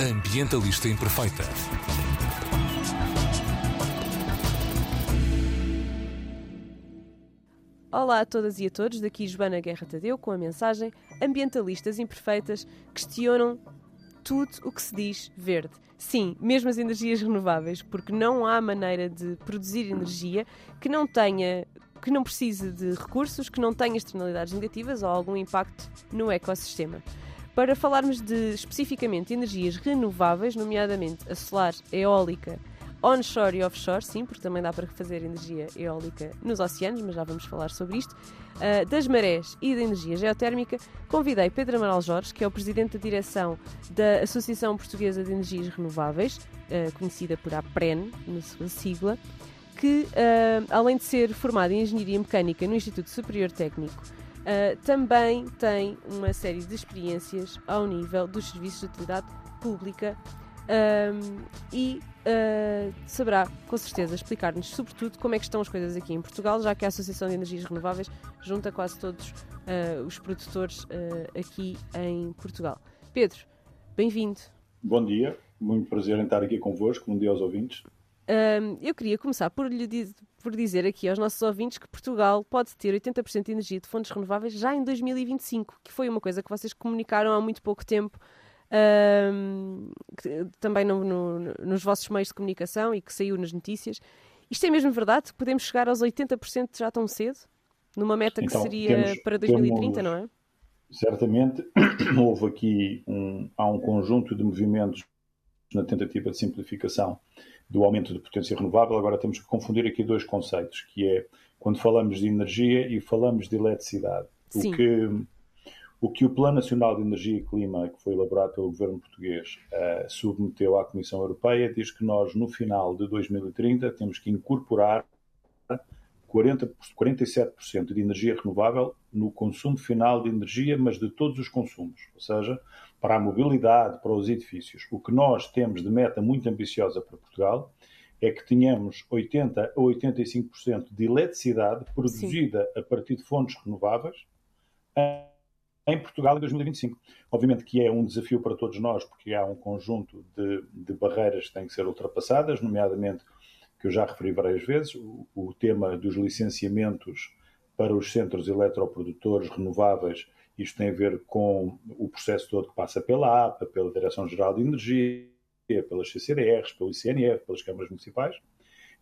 Ambientalista Imperfeita. Olá a todas e a todos, daqui Joana Guerra Tadeu com a mensagem Ambientalistas Imperfeitas questionam tudo o que se diz verde. Sim, mesmo as energias renováveis, porque não há maneira de produzir energia que não tenha que não precise de recursos, que não tenha externalidades negativas ou algum impacto no ecossistema. Para falarmos de especificamente energias renováveis, nomeadamente a solar, eólica, onshore e offshore, sim, porque também dá para fazer energia eólica nos oceanos, mas já vamos falar sobre isto, uh, das marés e da energia geotérmica, convidei Pedro Amaral Jorge, que é o presidente da direção da Associação Portuguesa de Energias Renováveis, uh, conhecida por APREN, na sua sigla, que, uh, além de ser formado em Engenharia Mecânica no Instituto Superior Técnico, uh, também tem uma série de experiências ao nível dos serviços de utilidade pública um, e uh, saberá, com certeza, explicar-nos, sobretudo, como é que estão as coisas aqui em Portugal, já que a Associação de Energias Renováveis junta quase todos os produtores aqui em Portugal. Pedro, bem-vindo. Bom dia, muito prazer em estar aqui convosco, bom dia aos ouvintes. Um, eu queria começar por, lhe diz, por dizer aqui aos nossos ouvintes que Portugal pode ter 80% de energia de fontes renováveis já em 2025, que foi uma coisa que vocês comunicaram há muito pouco tempo, um, que, também no, no, nos vossos meios de comunicação e que saiu nas notícias. Isto é mesmo verdade? Podemos chegar aos 80% já tão cedo? Numa meta que então, seria temos, para 2030, temos, não é? Certamente, houve aqui um, há um conjunto de movimentos na tentativa de simplificação do aumento de potência renovável, agora temos que confundir aqui dois conceitos, que é quando falamos de energia e falamos de eletricidade. Sim. O que o que o Plano Nacional de Energia e Clima, que foi elaborado pelo governo português, uh, submeteu à Comissão Europeia, diz que nós, no final de 2030, temos que incorporar 40, 47% de energia renovável no consumo final de energia, mas de todos os consumos, ou seja, para a mobilidade, para os edifícios. O que nós temos de meta muito ambiciosa para Portugal é que tenhamos 80 a 85% de eletricidade produzida Sim. a partir de fontes renováveis em Portugal em 2025. Obviamente que é um desafio para todos nós, porque há um conjunto de, de barreiras que têm que ser ultrapassadas, nomeadamente, que eu já referi várias vezes, o, o tema dos licenciamentos para os centros eletroprodutores renováveis isto tem a ver com o processo todo que passa pela APA, pela Direção-Geral de Energia, pelas CCDRs, pelo ICNF, pelas câmaras municipais.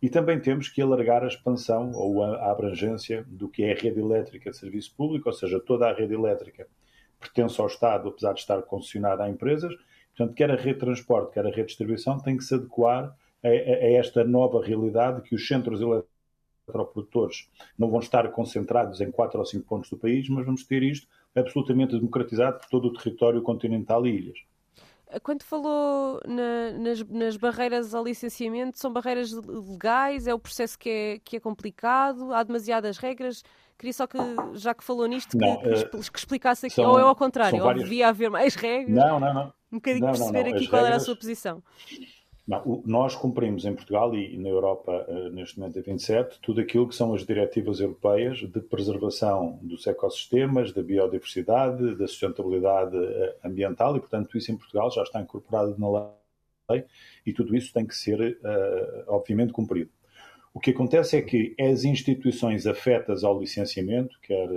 E também temos que alargar a expansão ou a abrangência do que é a rede elétrica de serviço público, ou seja, toda a rede elétrica pertence ao Estado, apesar de estar concessionada a empresas. Portanto, quer a rede de transporte, quer a rede de distribuição, tem que se adequar a, a, a esta nova realidade que os centros eletroprodutores não vão estar concentrados em quatro ou cinco pontos do país, mas vamos ter isto absolutamente democratizado por todo o território continental e ilhas. Quando falou na, nas, nas, barreiras ao licenciamento, são barreiras legais? É o processo que é, que é complicado? Há demasiadas regras? Queria só que, já que falou nisto, que, não, que, uh, que explicasse aqui, são, ou é ao contrário, várias... ou devia haver mais regras? Não, não, não. Um bocadinho não, perceber não, aqui qual regras... era a sua posição. Não, nós cumprimos em Portugal e na Europa, eh, neste momento em 27, tudo aquilo que são as diretivas europeias de preservação dos ecossistemas, da biodiversidade, da sustentabilidade eh, ambiental e, portanto, isso em Portugal já está incorporado na lei e tudo isso tem que ser, eh, obviamente, cumprido. O que acontece é que as instituições afetas ao licenciamento, quer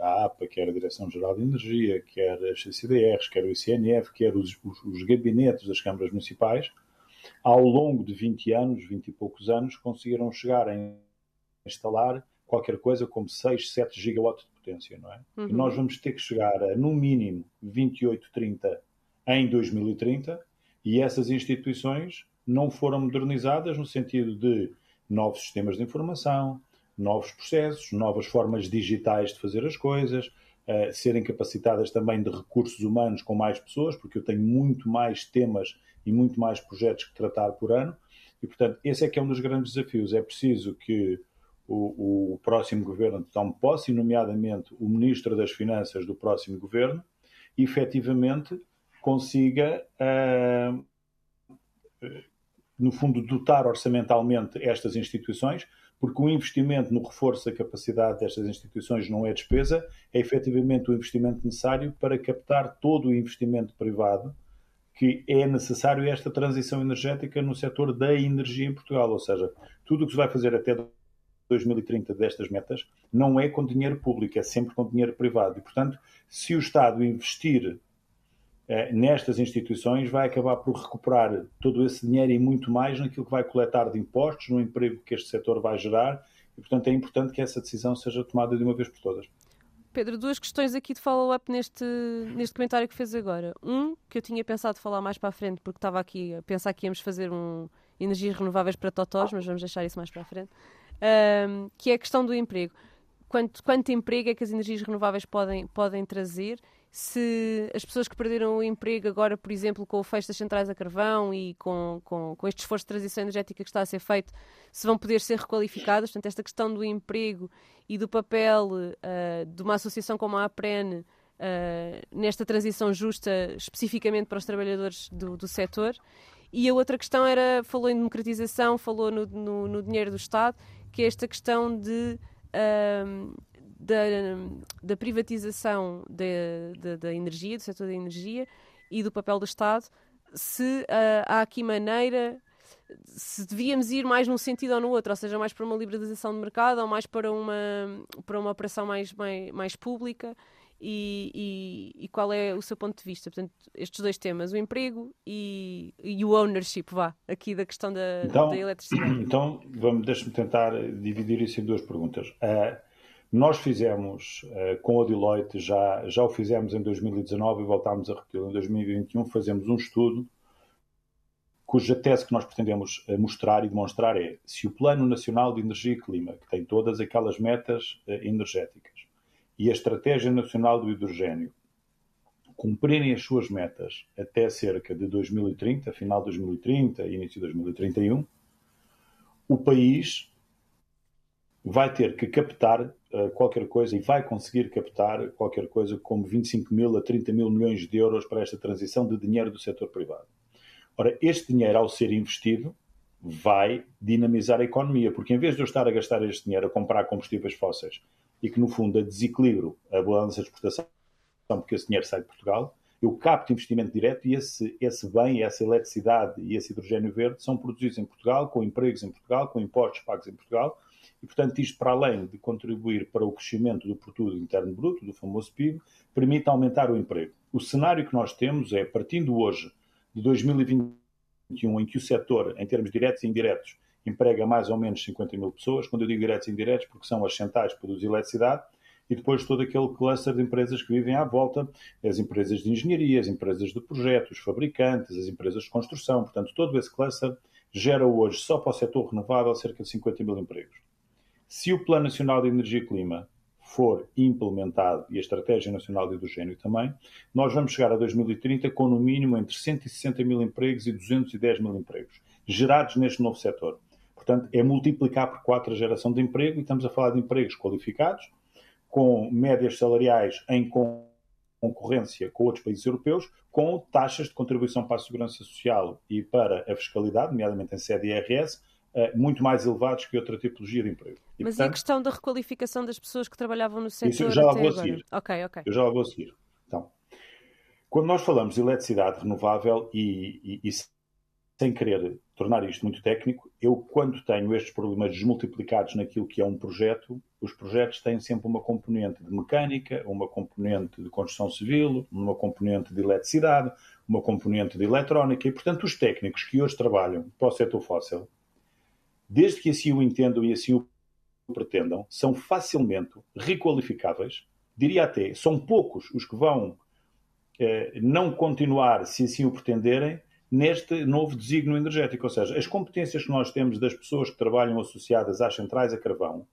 a APA, quer a Direção-Geral de Energia, quer as CCDRs, quer o ICNF, quer os, os, os gabinetes das câmaras municipais, ao longo de 20 anos, 20 e poucos anos, conseguiram chegar a instalar qualquer coisa como 6, 7 gigawatts de potência, não é? Uhum. E nós vamos ter que chegar a, no mínimo, 28, 30 em 2030 e essas instituições não foram modernizadas no sentido de novos sistemas de informação, novos processos, novas formas digitais de fazer as coisas, uh, serem capacitadas também de recursos humanos com mais pessoas, porque eu tenho muito mais temas e muito mais projetos que tratar por ano. E, portanto, esse é que é um dos grandes desafios. É preciso que o, o próximo governo tome posse, nomeadamente o Ministro das Finanças do próximo governo, e efetivamente consiga, uh, no fundo, dotar orçamentalmente estas instituições, porque o investimento no reforço da capacidade destas instituições não é despesa, é efetivamente o investimento necessário para captar todo o investimento privado que é necessário esta transição energética no setor da energia em Portugal, ou seja, tudo o que se vai fazer até 2030 destas metas não é com dinheiro público, é sempre com dinheiro privado. E, portanto, se o Estado investir eh, nestas instituições, vai acabar por recuperar todo esse dinheiro e muito mais naquilo que vai coletar de impostos, no emprego que este setor vai gerar. E, portanto, é importante que essa decisão seja tomada de uma vez por todas. Pedro, duas questões aqui de follow-up neste, neste comentário que fez agora. Um, que eu tinha pensado falar mais para a frente, porque estava aqui a pensar que íamos fazer um energias renováveis para totós, mas vamos deixar isso mais para a frente um, que é a questão do emprego. Quanto, quanto emprego é que as energias renováveis podem, podem trazer? Se as pessoas que perderam o emprego agora, por exemplo, com o fecho das centrais a carvão e com, com, com este esforço de transição energética que está a ser feito, se vão poder ser requalificadas. Portanto, esta questão do emprego e do papel uh, de uma associação como a APREN uh, nesta transição justa, especificamente para os trabalhadores do, do setor. E a outra questão era, falou em democratização, falou no, no, no dinheiro do Estado que é esta questão de, um, da, da, privatização da, da, energia, do setor da energia e do papel do Estado, se uh, há aqui maneira, se devíamos ir mais num sentido ou no outro, ou seja, mais para uma liberalização de mercado ou mais para uma, para uma operação mais, mais, mais pública e, e, e, qual é o seu ponto de vista? Portanto, estes dois temas, o emprego e, e o ownership, vá, aqui da questão da, então, da eletricidade. Então, vamos, deixa-me tentar dividir isso em duas perguntas. Uh, nós fizemos uh, com a Deloitte, já, já o fizemos em 2019 e voltámos a repetir em 2021, fazemos um estudo cuja tese que nós pretendemos uh, mostrar e demonstrar é se o Plano Nacional de Energia e Clima, que tem todas aquelas metas energéticas, e a Estratégia Nacional do Hidrogênio cumprirem as suas metas até cerca de 2030, final de 2030, início de 2031, o país vai ter que captar uh, qualquer coisa e vai conseguir captar qualquer coisa como 25 mil a 30 mil milhões de euros para esta transição de dinheiro do setor privado. Ora, este dinheiro, ao ser investido, vai dinamizar a economia, porque em vez de eu estar a gastar este dinheiro a comprar combustíveis fósseis e que, no fundo, a desequilibro a balança de exportação, porque esse dinheiro sai de Portugal, eu capto investimento direto e esse, esse bem, essa eletricidade e esse hidrogênio verde são produzidos em Portugal, com empregos em Portugal, com impostos pagos em Portugal, e, portanto, isto, para além de contribuir para o crescimento do produto interno bruto, do famoso PIB, permite aumentar o emprego. O cenário que nós temos é, partindo hoje de 2021, em que o setor, em termos diretos e indiretos, emprega mais ou menos 50 mil pessoas, quando eu digo diretos e indiretos, porque são as centrais que produzem eletricidade, e depois todo aquele cluster de empresas que vivem à volta, as empresas de engenharia, as empresas de projetos, os fabricantes, as empresas de construção, portanto, todo esse cluster gera hoje, só para o setor renovável, cerca de 50 mil empregos. Se o Plano Nacional de Energia e Clima for implementado e a Estratégia Nacional de Hidrogênio também, nós vamos chegar a 2030 com no mínimo entre 160 mil empregos e 210 mil empregos gerados neste novo setor. Portanto, é multiplicar por quatro a geração de emprego e estamos a falar de empregos qualificados, com médias salariais em concorrência com outros países europeus, com taxas de contribuição para a segurança social e para a fiscalidade, nomeadamente em sede IRS, muito mais elevados que outra tipologia de emprego. E, Mas portanto, e a questão da requalificação das pessoas que trabalhavam no setor? Isso eu já lá vou a seguir. Ok, ok. Eu já lá vou a seguir. Então, quando nós falamos de eletricidade renovável e, e, e sem querer tornar isto muito técnico, eu, quando tenho estes problemas desmultiplicados naquilo que é um projeto, os projetos têm sempre uma componente de mecânica, uma componente de construção civil, uma componente de eletricidade, uma componente de eletrónica, e, portanto, os técnicos que hoje trabalham para o setor fóssil, desde que assim o entendam e assim o pretendam, são facilmente requalificáveis. Diria até, são poucos os que vão eh, não continuar, se assim o pretenderem, neste novo desígnio energético. Ou seja, as competências que nós temos das pessoas que trabalham associadas às centrais a carvão,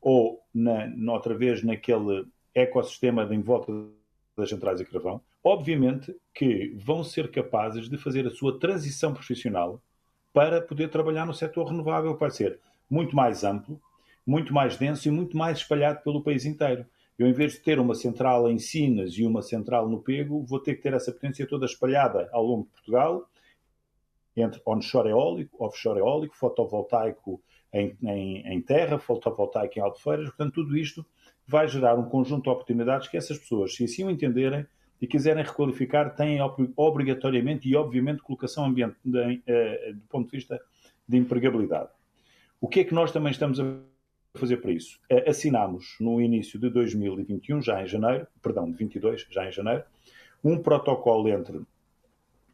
ou, na, outra vez, naquele ecossistema de em volta das centrais a carvão, obviamente que vão ser capazes de fazer a sua transição profissional para poder trabalhar no setor renovável, vai ser muito mais amplo, muito mais denso e muito mais espalhado pelo país inteiro. Eu, em vez de ter uma central em Sinas e uma central no Pego, vou ter que ter essa potência toda espalhada ao longo de Portugal, entre onshore eólico, offshore eólico, fotovoltaico em, em, em terra, fotovoltaico em albufeiras. Portanto, tudo isto vai gerar um conjunto de oportunidades que essas pessoas, se assim o entenderem, e quiserem requalificar, têm obrigatoriamente e, obviamente, colocação ambiente, de, de, do ponto de vista de empregabilidade. O que é que nós também estamos a fazer para isso? Assinámos no início de 2021, já em janeiro, perdão, de 22, já em janeiro, um protocolo entre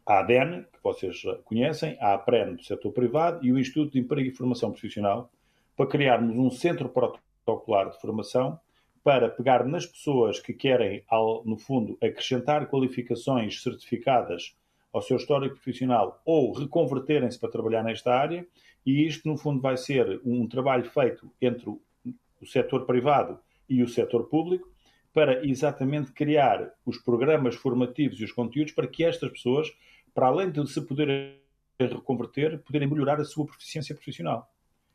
a ADEN, que vocês conhecem, a APREN do setor privado e o Instituto de Emprego e Formação Profissional, para criarmos um centro protocolar de formação para pegar nas pessoas que querem, no fundo, acrescentar qualificações certificadas ao seu histórico profissional ou reconverterem-se para trabalhar nesta área, e isto, no fundo, vai ser um trabalho feito entre o setor privado e o setor público para exatamente criar os programas formativos e os conteúdos para que estas pessoas, para além de se poderem reconverter, poderem melhorar a sua proficiência profissional.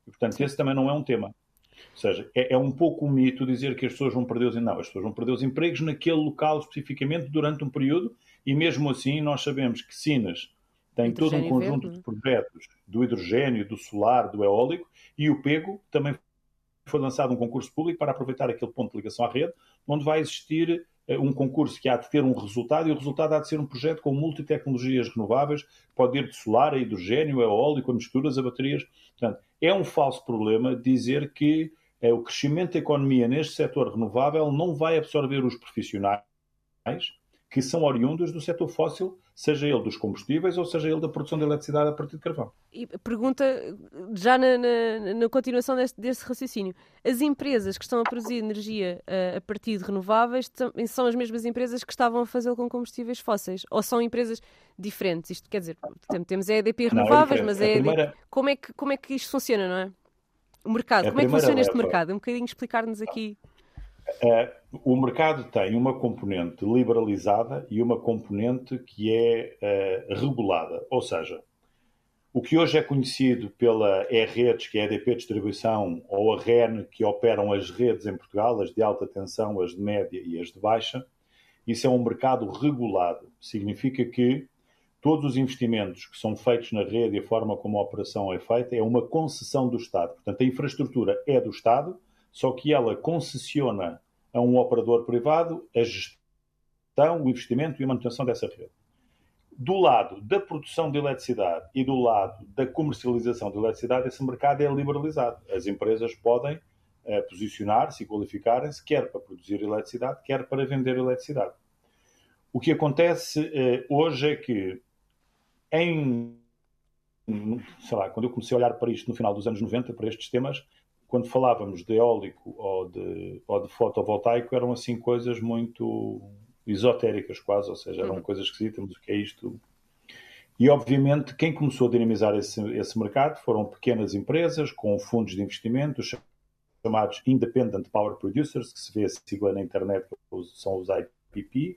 E, portanto, esse também não é um tema. Ou seja, é, é, um pouco um mito dizer que as pessoas vão perder os não, as pessoas vão perder os empregos naquele local especificamente durante um período e mesmo assim nós sabemos que Sinas tem todo um conjunto verde. de projetos do hidrogênio, do solar, do eólico e o PEGO também foi lançado um concurso público para aproveitar aquele ponto de ligação à rede, onde vai existir eh, um concurso que há de ter um resultado e o resultado há de ser um projeto com multitecnologias renováveis, pode ir de solar a hidrogênio, a eólico, a misturas, a baterias. Portanto, é um falso problema dizer que é, o crescimento da economia neste setor renovável não vai absorver os profissionais que são oriundos do setor fóssil, seja ele dos combustíveis ou seja ele da produção de eletricidade a partir de carvão. E pergunta, já na, na, na continuação deste, deste, raciocínio, as empresas que estão a produzir energia a, eh, a partir de renováveis são as mesmas empresas que estavam a fazê-lo com combustíveis fósseis? Ou são empresas diferentes? Isto quer dizer, temos a EDP renováveis, não, é mas a, EDP, primeira... como, é que, como é que isto funciona, não é? O mercado, como é que funciona este mercado? Um bocadinho explicar-nos aqui. Uh, o mercado tem uma componente liberalizada e uma componente que é uh, regulada. Ou seja, o que hoje é conhecido pela E-Redes, que é a EDP Distribuição, ou a REN, que operam as redes em Portugal, as de alta tensão, as de média e as de baixa, isso é um mercado regulado. Significa que todos os investimentos que são feitos na rede e a forma como a operação é feita é uma concessão do Estado. Portanto, a infraestrutura é do Estado, só que ela concessiona a um operador privado a gestão, o investimento e a manutenção dessa rede. Do lado da produção de eletricidade e do lado da comercialização de eletricidade, esse mercado é liberalizado. As empresas podem uh, posicionar-se e qualificarem-se, quer para produzir eletricidade, quer para vender eletricidade. O que acontece uh, hoje é que, em, sei lá, quando eu comecei a olhar para isto no final dos anos 90, para estes temas, quando falávamos de eólico ou de, ou de fotovoltaico, eram assim coisas muito esotéricas quase, ou seja, eram uhum. coisas esquisitas, mas o que é isto? E obviamente quem começou a dinamizar esse, esse mercado foram pequenas empresas com fundos de investimento, chamados Independent Power Producers, que se vê a sigla na internet, são os IPP,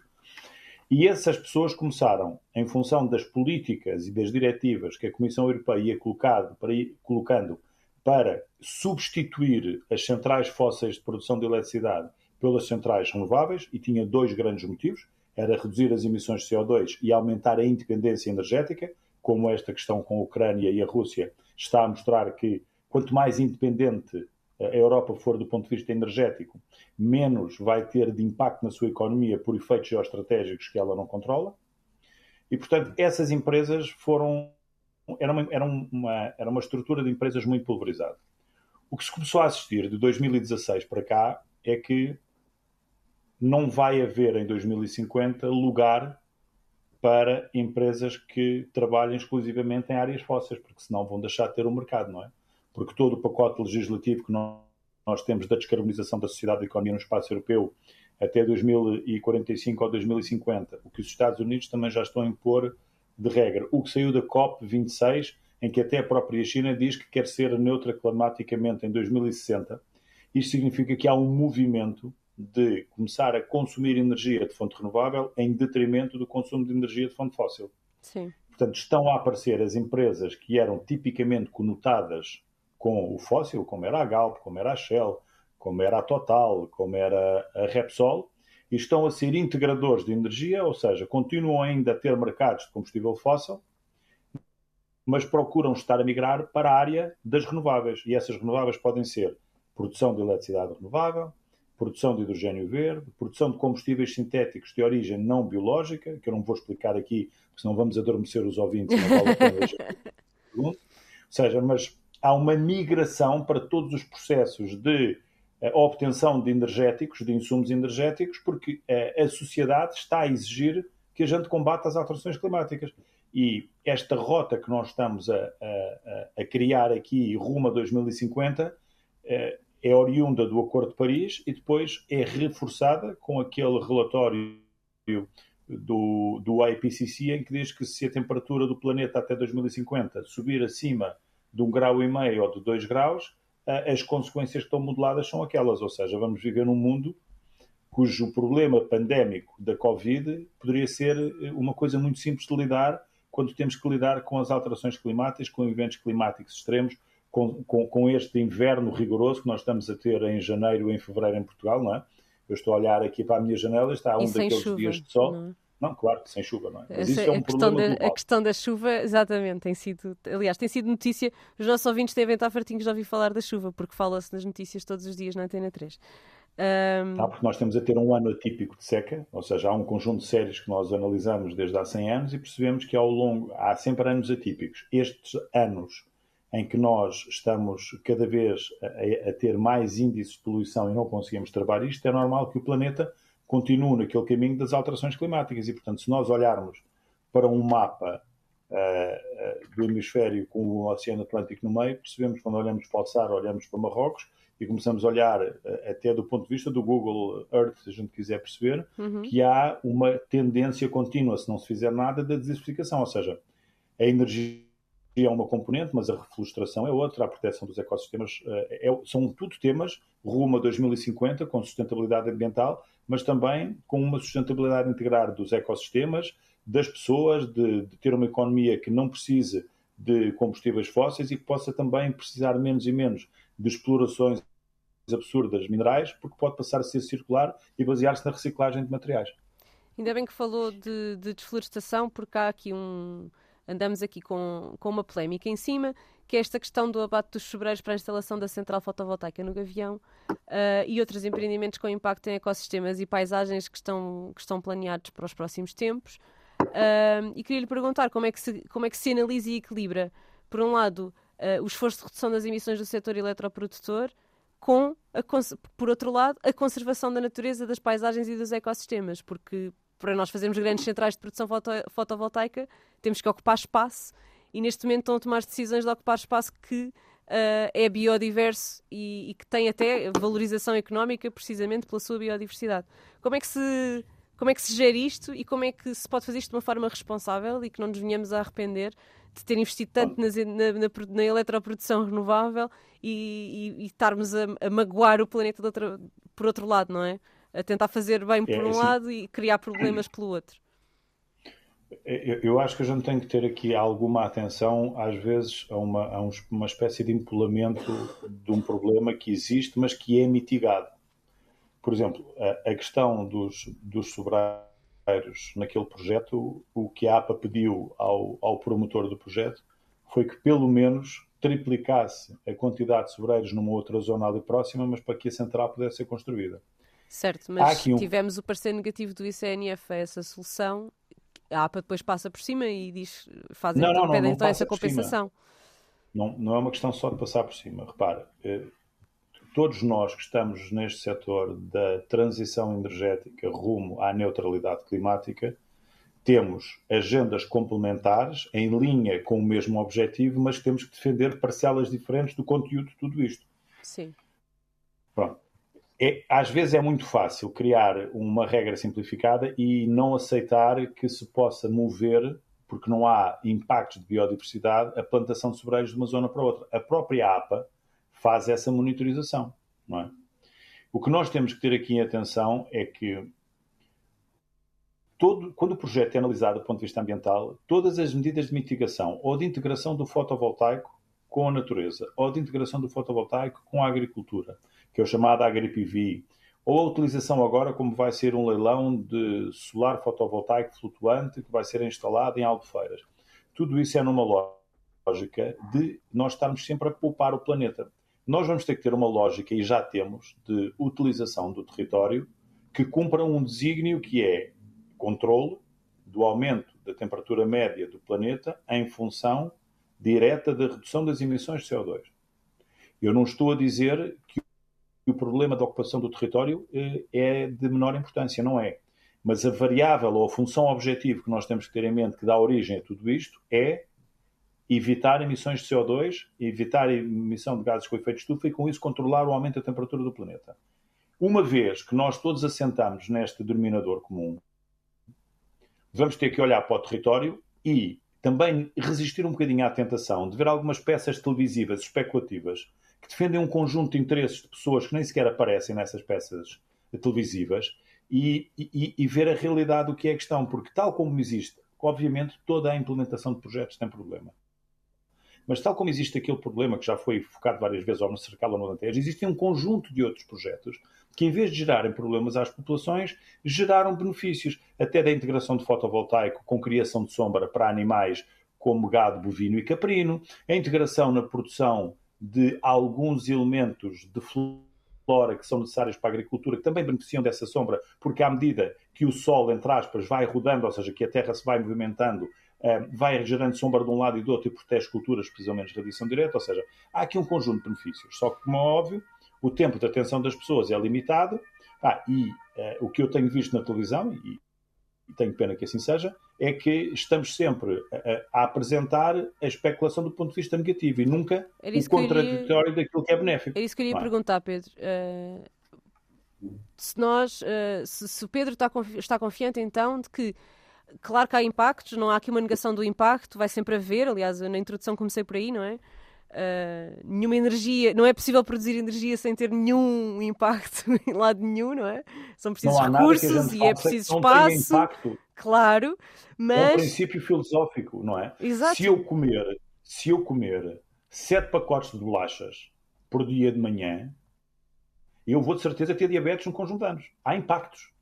e essas pessoas começaram, em função das políticas e das diretivas que a Comissão Europeia ia colocado, para ir, colocando para substituir as centrais fósseis de produção de eletricidade pelas centrais renováveis e tinha dois grandes motivos. Era reduzir as emissões de CO2 e aumentar a independência energética, como esta questão com a Ucrânia e a Rússia está a mostrar que quanto mais independente a Europa for do ponto de vista energético, menos vai ter de impacto na sua economia por efeitos geoestratégicos que ela não controla. E, portanto, essas empresas foram era uma, era, uma, era uma estrutura de empresas muito pulverizada. O que se começou a assistir de 2016 para cá é que não vai haver em 2050 lugar para empresas que trabalhem exclusivamente em áreas fósseis, porque senão vão deixar de ter o um mercado, não é? Porque todo o pacote legislativo que nós, temos da descarbonização da sociedade e da economia no espaço europeu até 2045 ou 2050, o que os Estados Unidos também já estão a impor de regra. O que saiu da COP26, em que até a própria China diz que quer ser neutra climaticamente em 2060. Isto significa que há um movimento de começar a consumir energia de fonte renovável em detrimento do consumo de energia de fonte fóssil. Sim. Portanto, estão a aparecer as empresas que eram tipicamente conotadas com o fóssil, como era a Galp, como era a Shell, como era a Total, como era a Repsol, e estão a ser integradores de energia, ou seja, continuam ainda a ter mercados de combustível fóssil, mas procuram estar a migrar para a área das renováveis. E essas renováveis podem ser produção de eletricidade renovável, produção de hidrogênio verde, produção de combustíveis sintéticos de origem não biológica, que eu não vou explicar aqui, porque senão vamos adormecer os ouvintes vale Ou seja, mas há uma migração para todos os processos de a obtenção de energéticos, de insumos energéticos, porque a, sociedade está a exigir que a gente combata as alterações climáticas. E esta rota que nós estamos a, a, a criar aqui rumo a 2050 é, é oriunda do Acordo de Paris e depois é reforçada com aquele relatório do, do IPCC em que diz que se a temperatura do planeta até 2050 subir acima de um grau e meio ou de dois graus, as consequências que estão modeladas são aquelas, ou seja, vamos viver num mundo cujo problema pandémico da Covid poderia ser uma coisa muito simples de lidar quando temos que lidar com as alterações climáticas, com eventos climáticos extremos, com, com, com este inverno rigoroso que nós estamos a ter em janeiro e em fevereiro em Portugal, não é? Eu estou a olhar aqui para a minha janela, está um daqueles chuva, dias de sol. Não é? Não, claro que sem chuva, não é? Mas isso é um a, questão da, a questão da chuva, exatamente, tem sido, aliás, tem sido notícia, os nossos ouvintes devem estar fartinhos de ouvir falar da chuva, porque fala-se nas notícias todos os dias na Antena 3. Um... Ah, porque nós temos a ter um ano atípico de seca, ou seja, há um conjunto de séries que nós analisamos desde há 100 anos e percebemos que ao longo, há sempre anos atípicos. Estes anos em que nós estamos cada vez a, a ter mais índices de poluição e não conseguimos travar isto, é normal que o planeta continua naquele caminho das alterações climáticas. E, portanto, se nós olharmos para um mapa uh, uh, do hemisfério com o Oceano Atlântico no meio, percebemos, quando olhamos para o Saara, olhamos para Marrocos e começamos a olhar, uh, até do ponto de vista do Google Earth, se a gente quiser perceber, uhum. que há uma tendência contínua, se não se fizer nada, da desertificação. Ou seja, a energia é uma componente, mas a reflorestação é outra, a proteção dos ecossistemas é, são tudo temas rumo a 2050 com sustentabilidade ambiental mas também com uma sustentabilidade integrar dos ecossistemas, das pessoas, de, de, ter uma economia que não precise de combustíveis fósseis e que possa também precisar menos e menos de explorações absurdas minerais, porque pode passar a ser circular e basear-se na reciclagem de materiais. Ainda bem que falou de, de desflorestação, porque há aqui um. Andamos aqui com, com uma polémica em cima que é esta questão do abate dos sobreiros para a instalação da central fotovoltaica no Gavião uh, e outros empreendimentos com impacto em ecossistemas e paisagens que estão, que estão planeados para os próximos tempos. Uh, e queria lhe perguntar como é, que se, como é que se analisa e equilibra, por um lado, uh, o esforço de redução das emissões do setor eletroprodutor com, a, por outro lado, a conservação da natureza, das paisagens e dos ecossistemas, porque para nós fazermos grandes centrais de produção foto, fotovoltaica temos que ocupar espaço e neste momento estão a tomar decisões de ocupar espaço que uh, é biodiverso e, e, que tem até valorização económica precisamente pela sua biodiversidade. Como é que se como é que se gera isto e como é que se pode fazer isto de uma forma responsável e que não nos venhamos a arrepender de ter investido tanto na, na, na, na eletroprodução renovável e, e, e estarmos a, a, magoar o planeta outra, por outro lado, não é? A tentar fazer bem por é, um lado e criar problemas pelo outro. Eu, eu, acho que a gente tem que ter aqui alguma atenção, às vezes, a uma, a um, uma espécie de empolamento de um problema que existe, mas que é mitigado. Por exemplo, a, a questão dos, dos sobreiros naquele projeto, o que a APA pediu ao, ao promotor do projeto foi que, pelo menos, triplicasse a quantidade de sobreiros numa outra zona ali próxima, mas para que a central pudesse ser construída. Certo, mas um... tivemos o parecer negativo do ICNF a essa solução a APA depois passa por cima e diz, fazem não, não, pedem não, então essa compensação. Não, não é uma questão só de passar por cima. Repara, eh, todos nós que estamos neste setor da transição energética rumo à neutralidade climática, temos agendas complementares em linha com o mesmo objetivo, mas temos que defender parcelas diferentes do conteúdo de tudo isto. Sim. Pronto é, às vezes é muito fácil criar uma regra simplificada e não aceitar que se possa mover, porque não há impactos de biodiversidade, a plantação de sobreiros de uma zona para outra. A própria APA faz essa monitorização. Não é? O que nós temos que ter aqui em atenção é que todo, quando o projeto é analisado do ponto de vista ambiental, todas as medidas de mitigação ou de integração do fotovoltaico com a natureza, ou de integração do fotovoltaico com a agricultura, que é o chamado AgriPV, ou a utilização agora, como vai ser um leilão de solar fotovoltaico flutuante que vai ser instalado em albufeiras. Tudo isso é numa lógica de nós estarmos sempre a poupar o planeta. nós vamos ter que ter uma lógica, e já temos, de utilização do território que cumpra um desígnio que é controle do aumento da temperatura média do planeta em função direta da redução das emissões de CO2. Eu não estou a dizer que o problema da ocupação do território eh, é de menor importância, não é. Mas a variável ou a função objetivo que nós temos que ter em mente que dá origem a tudo isto é evitar emissões de CO2, evitar a emissão de gases com efeito de estufa e com isso controlar o aumento da temperatura do planeta. Uma vez que nós todos assentamos neste denominador comum, vamos ter que olhar para o território e também resistir um bocadinho à tentação de ver algumas peças televisivas especulativas defendem um conjunto de interesses de pessoas que nem sequer aparecem nessas peças televisivas e, e, e ver a realidade do que é a questão, porque tal como existe, obviamente toda a implementação de projetos tem problema. Mas tal como existe aquele problema que já foi focado várias vezes ao no Cercal ou no Alentejo, existe um conjunto de outros projetos que, em vez de gerarem problemas às populações, geraram benefícios, até da integração de fotovoltaico com criação de sombra para animais como gado bovino e caprino, a integração na produção de alguns elementos de flora que são necessários para a agricultura, que também beneficiam dessa sombra, porque à medida que o sol, entre aspas, vai rodando, ou seja, que a Terra se vai movimentando, eh, vai gerando sombra de um lado e do outro e protege culturas, precisamente de radiação direta, ou seja, há aqui um conjunto de benefícios. Só que, como é óbvio, o tempo de atenção das pessoas é limitado ah, e uh, o que eu tenho visto na televisão, e, e, tenho pena que assim seja, é que estamos sempre a, a, apresentar a especulação do ponto de vista negativo e nunca o contraditório daquilo que é benéfico. É isso que eu queria perguntar, Pedro. Uh, se nós, uh, se, se, o Pedro está, confi está confiante então de que claro que há impactos, não há aqui uma negação do impacto, vai sempre haver, aliás, na introdução comecei por aí, não é? Uh, nenhuma energia, não é possível produzir energia sem ter nenhum impacto em lado nenhum, não é? São precisos recursos e é preciso espaço. Claro, mas. É um princípio filosófico, não é? Exato. Se eu comer, se eu comer sete pacotes de bolachas por dia de manhã, eu vou de certeza ter diabetes no conjunto de anos. Há impactos.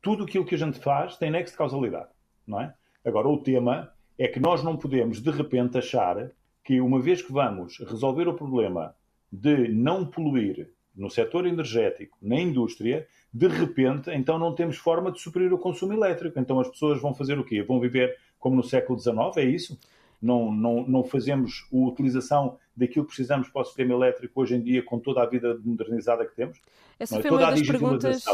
Tudo aquilo que a gente faz tem nexo de causalidade, não é? Agora, o tema é que nós não podemos, de repente, achar que, uma vez que vamos resolver o problema de não poluir no setor energético, na indústria, de repente, então não temos forma de suprir o consumo elétrico. Então as pessoas vão fazer o quê? Vão viver como no século XIX? É isso? Não, não, não fazemos a utilização daquilo que precisamos para o sistema elétrico hoje em dia com toda a vida modernizada que temos? Essa é? foi uma das perguntas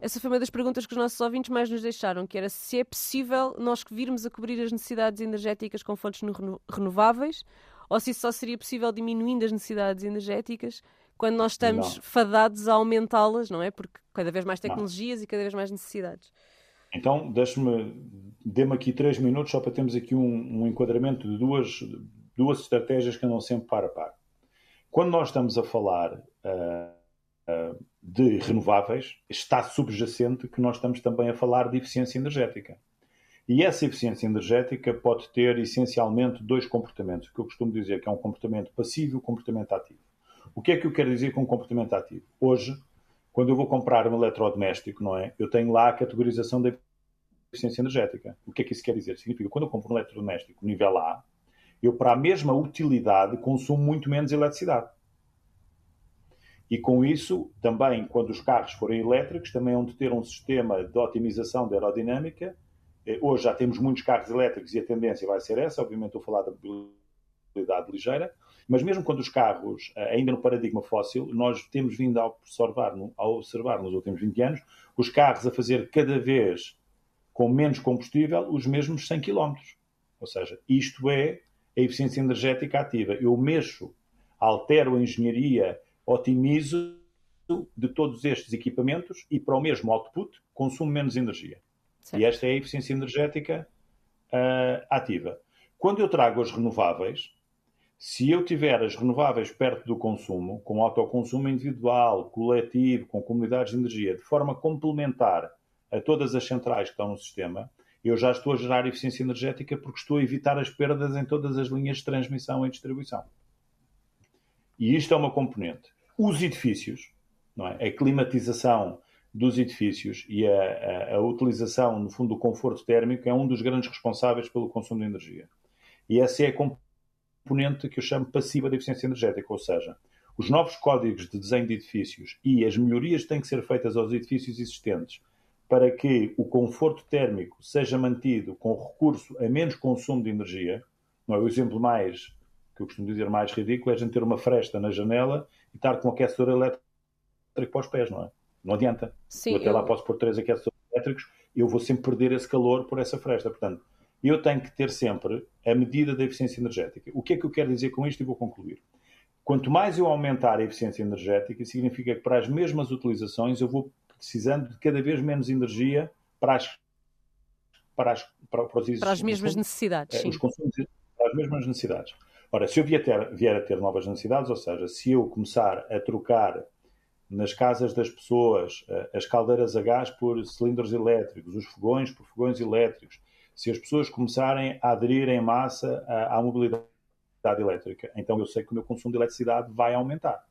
essa foi uma das perguntas que os nossos ouvintes mais nos deixaram, que era se é possível nós virmos a cobrir as necessidades energéticas com fontes renováveis ou se isso só seria possível diminuindo as necessidades energéticas quando nós estamos não. fadados a aumentá-las, não é? Porque cada vez mais tecnologias não. e cada vez mais necessidades. Então, deixe-me, dê-me aqui três minutos só para termos aqui um, um enquadramento de duas, duas estratégias que andam sempre para a par. Quando nós estamos a falar uh, de renováveis, está subjacente que nós estamos também a falar de eficiência energética. E essa eficiência energética pode ter essencialmente dois comportamentos, que eu costumo dizer que é um comportamento passivo e um comportamento ativo. O que é que eu quero dizer com comportamento ativo? Hoje, quando eu vou comprar um eletrodoméstico, não é? Eu tenho lá a categorização da eficiência energética. O que é que isso quer dizer? Significa que quando eu compro um eletrodoméstico nível A, eu, para a mesma utilidade, consumo muito menos eletricidade. E com isso, também, quando os carros forem elétricos, também vão ter um sistema de otimização da aerodinâmica. Eh, hoje já temos muitos carros elétricos e a tendência vai ser essa. Obviamente, estou a falar da mobilidade ligeira. Mas mesmo quando os carros, eh, ainda no paradigma fóssil, nós temos vindo a observar, a observar nos últimos 20 anos os carros a fazer cada vez com menos combustível os mesmos 100 km. Ou seja, isto é a eficiência energética ativa. Eu mexo, altero a engenharia otimizo de todos estes equipamentos e para o mesmo output consumo menos energia. Certo. E esta é a eficiência energética uh, ativa. Quando eu trago as renováveis, se eu tiver as renováveis perto do consumo, com autoconsumo individual, coletivo, com comunidades de energia, de forma complementar a todas as centrais que estão no sistema, eu já estou a gerar eficiência energética porque estou a evitar as perdas em todas as linhas de transmissão e distribuição. E isto é uma componente. Os edifícios, não é? a climatização dos edifícios e a, a, a, utilização, no fundo, do conforto térmico é um dos grandes responsáveis pelo consumo de energia. E essa é a componente que eu chamo passiva de eficiência energética, ou seja, os novos códigos de desenho de edifícios e as melhorias que têm que ser feitas aos edifícios existentes para que o conforto térmico seja mantido com recurso a menos consumo de energia, não é? o exemplo mais, que eu costumo dizer mais ridículo, é a gente ter uma fresta na janela e estar com um aquecedor elétrico para os pés, não é? Não adianta. Sim, eu até eu... lá posso pôr três aquecedores elétricos, eu vou sempre perder esse calor por essa fresta. Portanto, eu tenho que ter sempre a medida da eficiência energética. O que é que eu quero dizer com isto e vou concluir? Quanto mais eu aumentar a eficiência energética, significa que para as mesmas utilizações eu vou precisando de cada vez menos energia para as para as, para, para, os, para as mesmas necessidades. É, os consumos, para as mesmas necessidades. Ora, se eu vier, ter, vier a ter novas necessidades, ou seja, se eu começar a trocar nas casas das pessoas eh, as caldeiras a gás por cilindros elétricos, os fogões por fogões elétricos, se as pessoas começarem a aderir em massa à, à mobilidade elétrica, então eu sei que o meu consumo de eletricidade vai aumentar.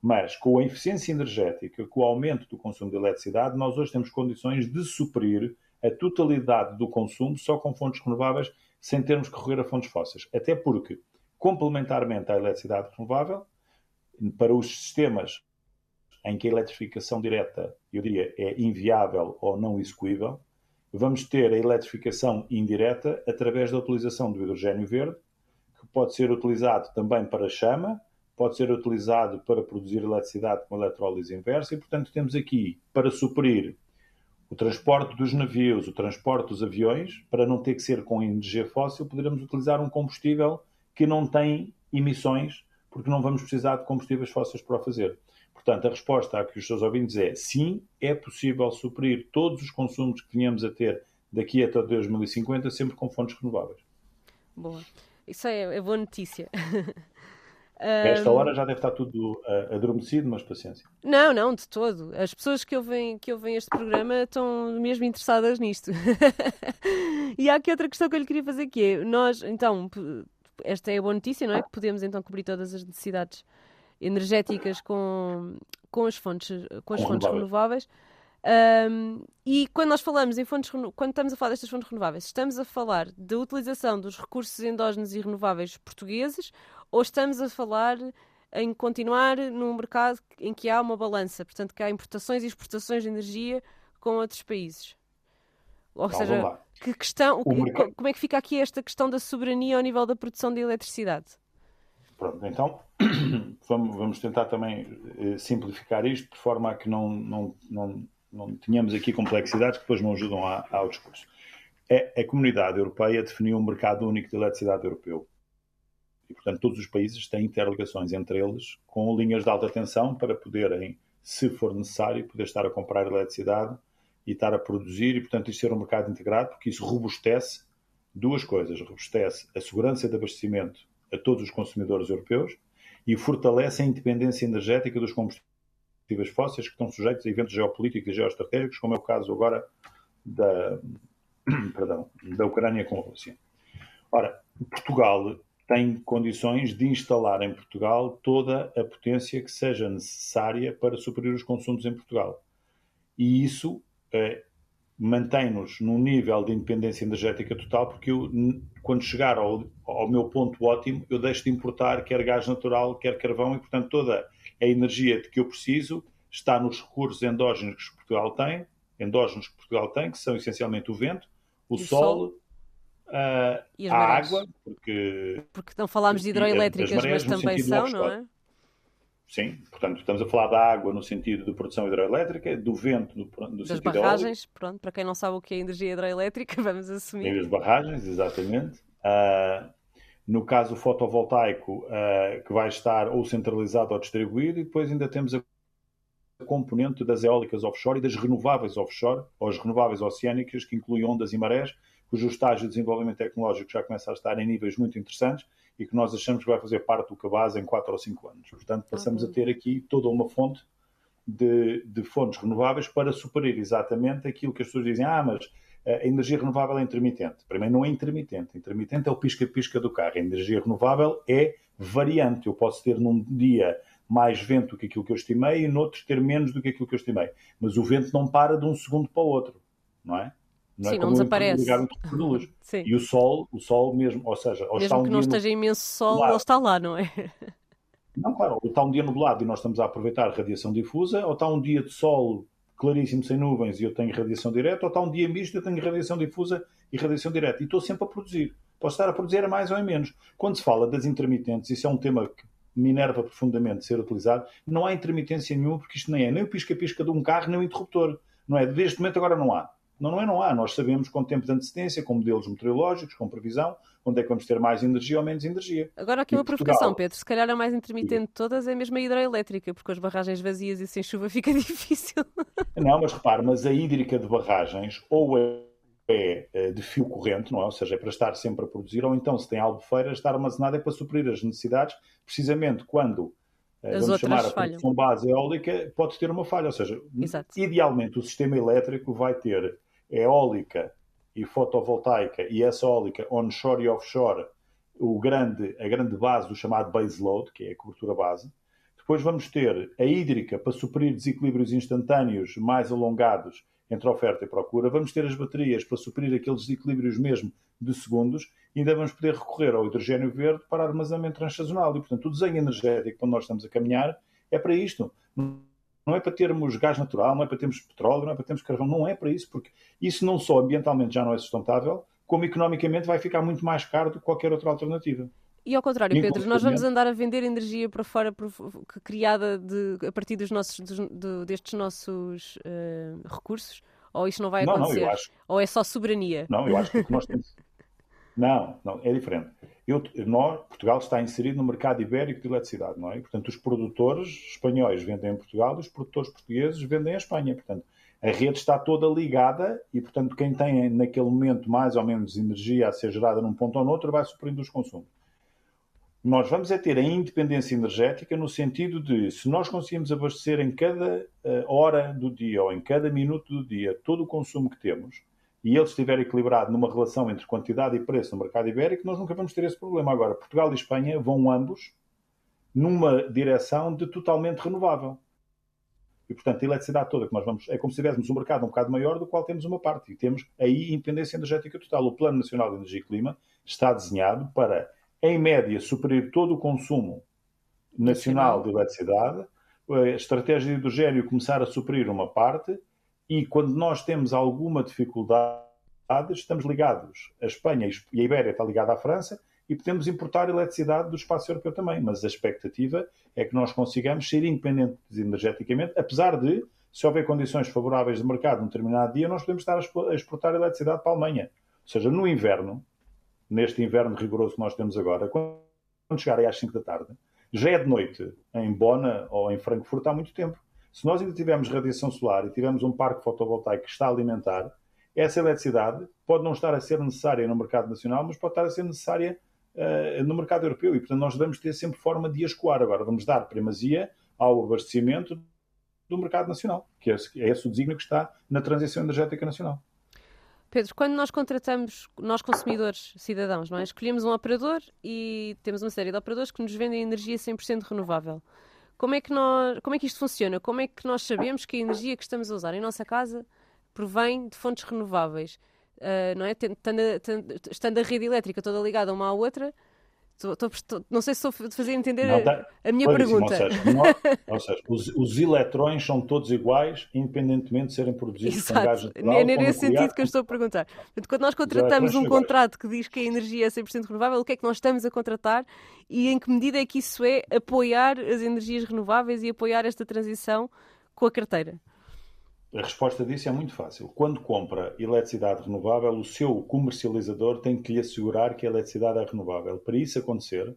Mas com a eficiência energética, com o aumento do consumo de eletricidade, nós hoje temos condições de suprir a totalidade do consumo só com fontes renováveis, sem termos que recorrer a fontes fósseis. Até porque, complementarmente à eletricidade renovável, para os sistemas em que a eletrificação direta, eu diria, é inviável ou não execuível, vamos ter a eletrificação indireta através da utilização do hidrogênio verde, que pode ser utilizado também para chama, pode ser utilizado para produzir eletricidade com eletrólise inversa e, portanto, temos aqui para suprir o transporte dos navios, o transporte dos aviões, para não ter que ser com energia fóssil, poderemos utilizar um combustível que não tem emissões, porque não vamos precisar de combustíveis fósseis para o fazer. Portanto, a resposta a que os seus ouvintes é sim, é possível suprir todos os consumos que venhamos a ter daqui até 2050 sempre com fontes renováveis. Boa. Isso é, é boa notícia. Esta hora já deve estar tudo uh, adormecido, mas paciência. Não, não, de todo. As pessoas que ouvem, que ouvem este programa estão mesmo interessadas nisto. e há aqui outra questão que eu lhe queria fazer que é, nós, então, esta é a boa notícia, não é? Que podemos então cobrir todas as necessidades energéticas com, com as fontes, com as fontes renováveis. Um, e quando nós falamos em fontes, quando estamos a falar destas fontes renováveis, estamos a falar da utilização dos recursos endógenos e renováveis portugueses ou estamos a falar em continuar num mercado em que há uma balança, portanto que há importações e exportações de energia com outros países? Ou seja, que questão, mercado... como é que fica aqui esta questão da soberania ao nível da produção de eletricidade? Pronto, então vamos, tentar também eh, simplificar isto de forma a que não, não, não, não tenhamos aqui complexidades que depois não ajudam a, ao discurso. É, a comunidade europeia definiu um mercado único de eletricidade europeu. E, portanto, todos os países têm interligações entre eles com linhas de alta tensão para poderem, se for necessário, poder estar a comprar eletricidade e estar a produzir e, portanto, isto ser um mercado integrado, porque isso robustece duas coisas. Robustece a segurança de abastecimento a todos os consumidores europeus e fortalece a independência energética dos combustíveis fósseis que estão sujeitos a eventos geopolíticos e geoestratégicos, como é o caso agora da, perdão, da Ucrânia com a Rússia. Ora, Portugal tem condições de instalar em Portugal toda a potência que seja necessária para suprir os consumos em Portugal. E isso eh, mantém-nos num nível de independência energética total, porque eu, quando chegar ao, ao, meu ponto ótimo, eu deixo de importar quer gás natural, quer carvão, e portanto toda a energia de que eu preciso está nos recursos endógenos que Portugal tem, endógenos que Portugal tem, que são essencialmente o vento, o, o sol, sol. Uh, a água, porque... Porque não falámos de hidroelétricas, mas também são, não é? Sim, portanto, estamos a falar da água no sentido de produção hidroelétrica, do vento no, no das sentido barragens, eólico. pronto, para quem não sabe o que é energia hidroelétrica, vamos assumir. E as barragens, exatamente. Uh, no caso fotovoltaico, uh, que vai estar ou centralizado ou distribuído, e depois ainda temos a componente das eólicas offshore e das renováveis offshore, ou as renováveis oceânicas, que incluem ondas e marés, cujo estágio de desenvolvimento tecnológico já começa a estar em níveis muito interessantes e que nós achamos que vai fazer parte do cabaz em 4 ou 5 anos. Portanto, passamos uhum. a ter aqui toda uma fonte de, de, fontes renováveis para suprir exatamente aquilo que as pessoas dizem, ah, mas a energia renovável é intermitente. Primeiro, não é intermitente. Intermitente é o pisca-pisca do carro. A energia renovável é variante. Eu posso ter num dia mais vento do que aquilo que eu estimei e noutros ter menos do que aquilo que eu estimei. Mas o vento não para de um segundo para o outro, não é? Não é Sim, é não desaparece. Ligar um de. E o sol, o sol mesmo, ou seja, mesmo que não esteja imenso sol, ele está lá, não é? Não, claro, ou está um dia nublado e nós estamos a aproveitar radiação difusa, ou está um dia de sol claríssimo, sem nuvens, e eu tenho radiação direta, ou está um dia misto eu tenho radiação difusa e radiação direta. E estou sempre a produzir. Posso estar a produzir a mais ou a menos. Quando se fala das intermitentes, isso é um tema que me enerva profundamente ser utilizado, não há intermitência nenhuma, porque isto nem é nem o pisca-pisca de um carro, nem o interruptor. Não é? Deste momento agora não há. Não, não é, não há. Nós sabemos com tempo de antecedência, com modelos meteorológicos, com previsão, onde é que vamos ter mais energia ou menos energia. Agora aqui uma Portugal... provocação, Pedro. Se calhar a mais intermitente de todas é mesmo a hidroelétrica, porque as barragens vazias e sem chuva fica difícil. Não, mas repare, mas a hídrica de barragens ou é, é de fio corrente, não é? Ou seja, é para estar sempre a produzir, ou então se tem albufeira, estar armazenada é para suprir as necessidades, precisamente quando eh, as vamos chamar a produção base eólica, pode ter uma falha. Ou seja, Exato. idealmente o sistema elétrico vai ter eólica e fotovoltaica e essa eólica onshore e offshore, o grande, a grande base do chamado base load, que é a cobertura base. Depois vamos ter a hídrica para suprir desequilíbrios instantâneos mais alongados entre oferta e procura. Vamos ter as baterias para suprir aqueles desequilíbrios mesmo de segundos. E ainda vamos poder recorrer ao hidrogênio verde para armazenamento transestacional. E, portanto, o desenho energético, quando nós estamos a caminhar, é para isto. Não é para termos gás natural, não é para termos petróleo, não é para termos carvão, não é para isso, porque isso não só ambientalmente já não é sustentável, como economicamente vai ficar muito mais caro do que qualquer outra alternativa. E ao contrário, Pedro, nós vamos andar a vender energia para fora criada de, a partir dos nossos, dos, de, destes nossos uh, recursos? Ou isto não vai acontecer? Não, acho... Ou é só soberania? Não, eu acho que nós temos. Não, não, é diferente. Eu, nós, Portugal está inserido no mercado ibérico de eletricidade, não é? Portanto, os produtores espanhóis vendem em Portugal e os produtores portugueses vendem em Espanha. Portanto, a rede está toda ligada e, portanto, quem tem naquele momento mais ou menos energia a ser gerada num ponto ou no outro vai suprindo os consumos. Nós vamos é ter a independência energética no sentido de, se nós conseguimos abastecer em cada eh, hora do dia ou em cada minuto do dia todo o consumo que temos, e ele estiver equilibrado numa relação entre quantidade e preço no mercado ibérico, nós nunca vamos ter esse problema. Agora, Portugal e Espanha vão ambos numa direção de totalmente renovável. E, portanto, a eletricidade toda que nós vamos. É como se tivéssemos um mercado um bocado maior do qual temos uma parte. E temos aí independência energética total. O Plano Nacional de Energia e Clima está desenhado para, em média, suprir todo o consumo nacional de eletricidade, a estratégia de hidrogênio começar a suprir uma parte e quando nós temos alguma dificuldade, estamos ligados à Espanha e a Ibéria está ligada à França e podemos importar eletricidade do espaço europeu também. Mas a expectativa é que nós consigamos ser independentes energeticamente, apesar de, se houver condições favoráveis de mercado num determinado dia, nós podemos estar a exportar eletricidade para a Alemanha. Ou seja, no inverno, neste inverno rigoroso que nós temos agora, quando chegar às 5 da tarde, já é de noite em Bona ou em Frankfurt há muito tempo. Se nós ainda tivermos radiação solar e tivermos um parque fotovoltaico que está a alimentar, essa eletricidade pode não estar a ser necessária no mercado nacional, mas pode estar a ser necessária uh, no mercado europeu. E, portanto, nós devemos ter sempre forma de escoar. Agora, vamos dar primazia ao abastecimento do mercado nacional, que é esse, é esse o desígnio que está na transição energética nacional. Pedro, quando nós contratamos, nós consumidores, cidadãos, não é? escolhemos um operador e temos uma série de operadores que nos vendem energia 100% renovável. Como é, que nós, como é que isto funciona? Como é que nós sabemos que a energia que estamos a usar em nossa casa provém de fontes renováveis? Uh, não é? Tendo, estando a rede elétrica toda ligada uma à outra, Não sei se estou a fazer entender não, tá, a minha pergunta. Ou seja, nós, ou seja os, os, eletrões são todos iguais, independentemente de serem produzidos Exato. com gás natural. É nesse sentido que eu estou a perguntar. Portanto, quando nós contratamos um contrato que diz que a energia é 100% renovável, o que é que nós estamos a contratar e em que medida é que isso é apoiar as energias renováveis e apoiar esta transição com a carteira? A resposta disso é muito fácil. Quando compra eletricidade renovável, o seu comercializador tem que lhe assegurar que a eletricidade é renovável. Para isso acontecer,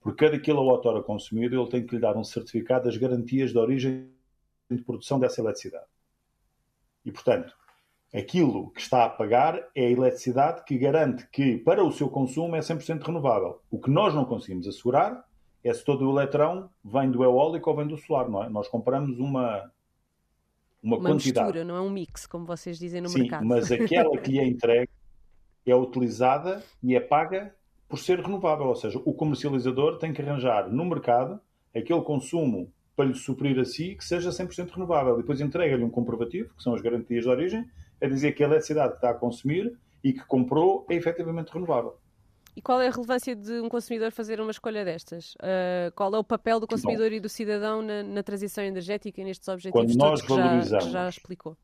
por cada quilowatt-hora consumido, ele tem que lhe dar um certificado das garantias de origem de produção dessa eletricidade. E, portanto, aquilo que está a pagar é a eletricidade que garante que, para o seu consumo, é 100% renovável. O que nós não conseguimos assegurar é se todo o eletrão vem do eólico ou vem do solar, não é? Nós compramos uma, uma, uma quantidade. mistura, não é um mix, como vocês dizem no Sim, mercado. mas aquela que lhe é entregue é utilizada e é paga por ser renovável, ou seja, o comercializador tem que arranjar no mercado aquele consumo para lhe suprir a si que seja 100% renovável. E depois entrega-lhe um comprovativo, que são as garantias de origem, a dizer que a eletricidade que está a consumir e que comprou é efetivamente renovável. E qual é a relevância de um consumidor fazer uma escolha destas? Uh, qual é o papel do consumidor Bom, e do cidadão na, na, transição energética e nestes objetivos todos que já, que já explicou?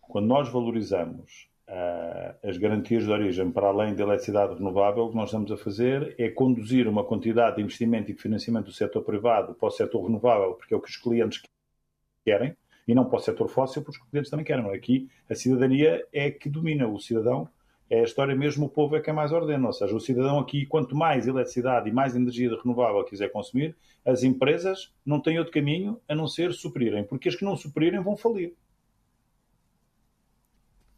Quando nós valorizamos uh, as garantias de origem para além da eletricidade renovável, o que nós estamos a fazer é conduzir uma quantidade de investimento e de financiamento do setor privado para o setor renovável, porque é o que os clientes querem, e não para o setor fóssil, porque os clientes também querem. Aqui a cidadania é que domina, o cidadão é a história mesmo, o povo é quem mais ordena. Ou seja, o cidadão aqui, quanto mais eletricidade e mais energia renovável quiser consumir, as empresas não têm outro caminho a não ser suprirem, porque as que não suprirem vão falir.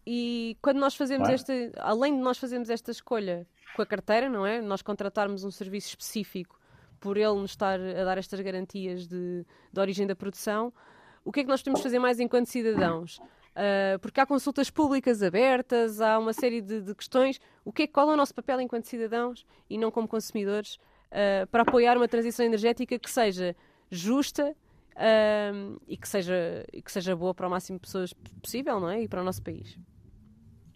E quando nós fazemos é? esta, além de nós fazermos esta escolha com a carteira, não é? Nós contratarmos um serviço específico por ele nos estar a dar estas garantias de, de origem da produção, o que é que nós podemos fazer mais enquanto cidadãos? Uh, porque há consultas públicas abertas, há uma série de, de, questões. O que é, qual é o nosso papel enquanto cidadãos e não como consumidores uh, para apoiar uma transição energética que seja justa uh, e, que seja, e que seja boa para o máximo de pessoas possível não é? e para o nosso país?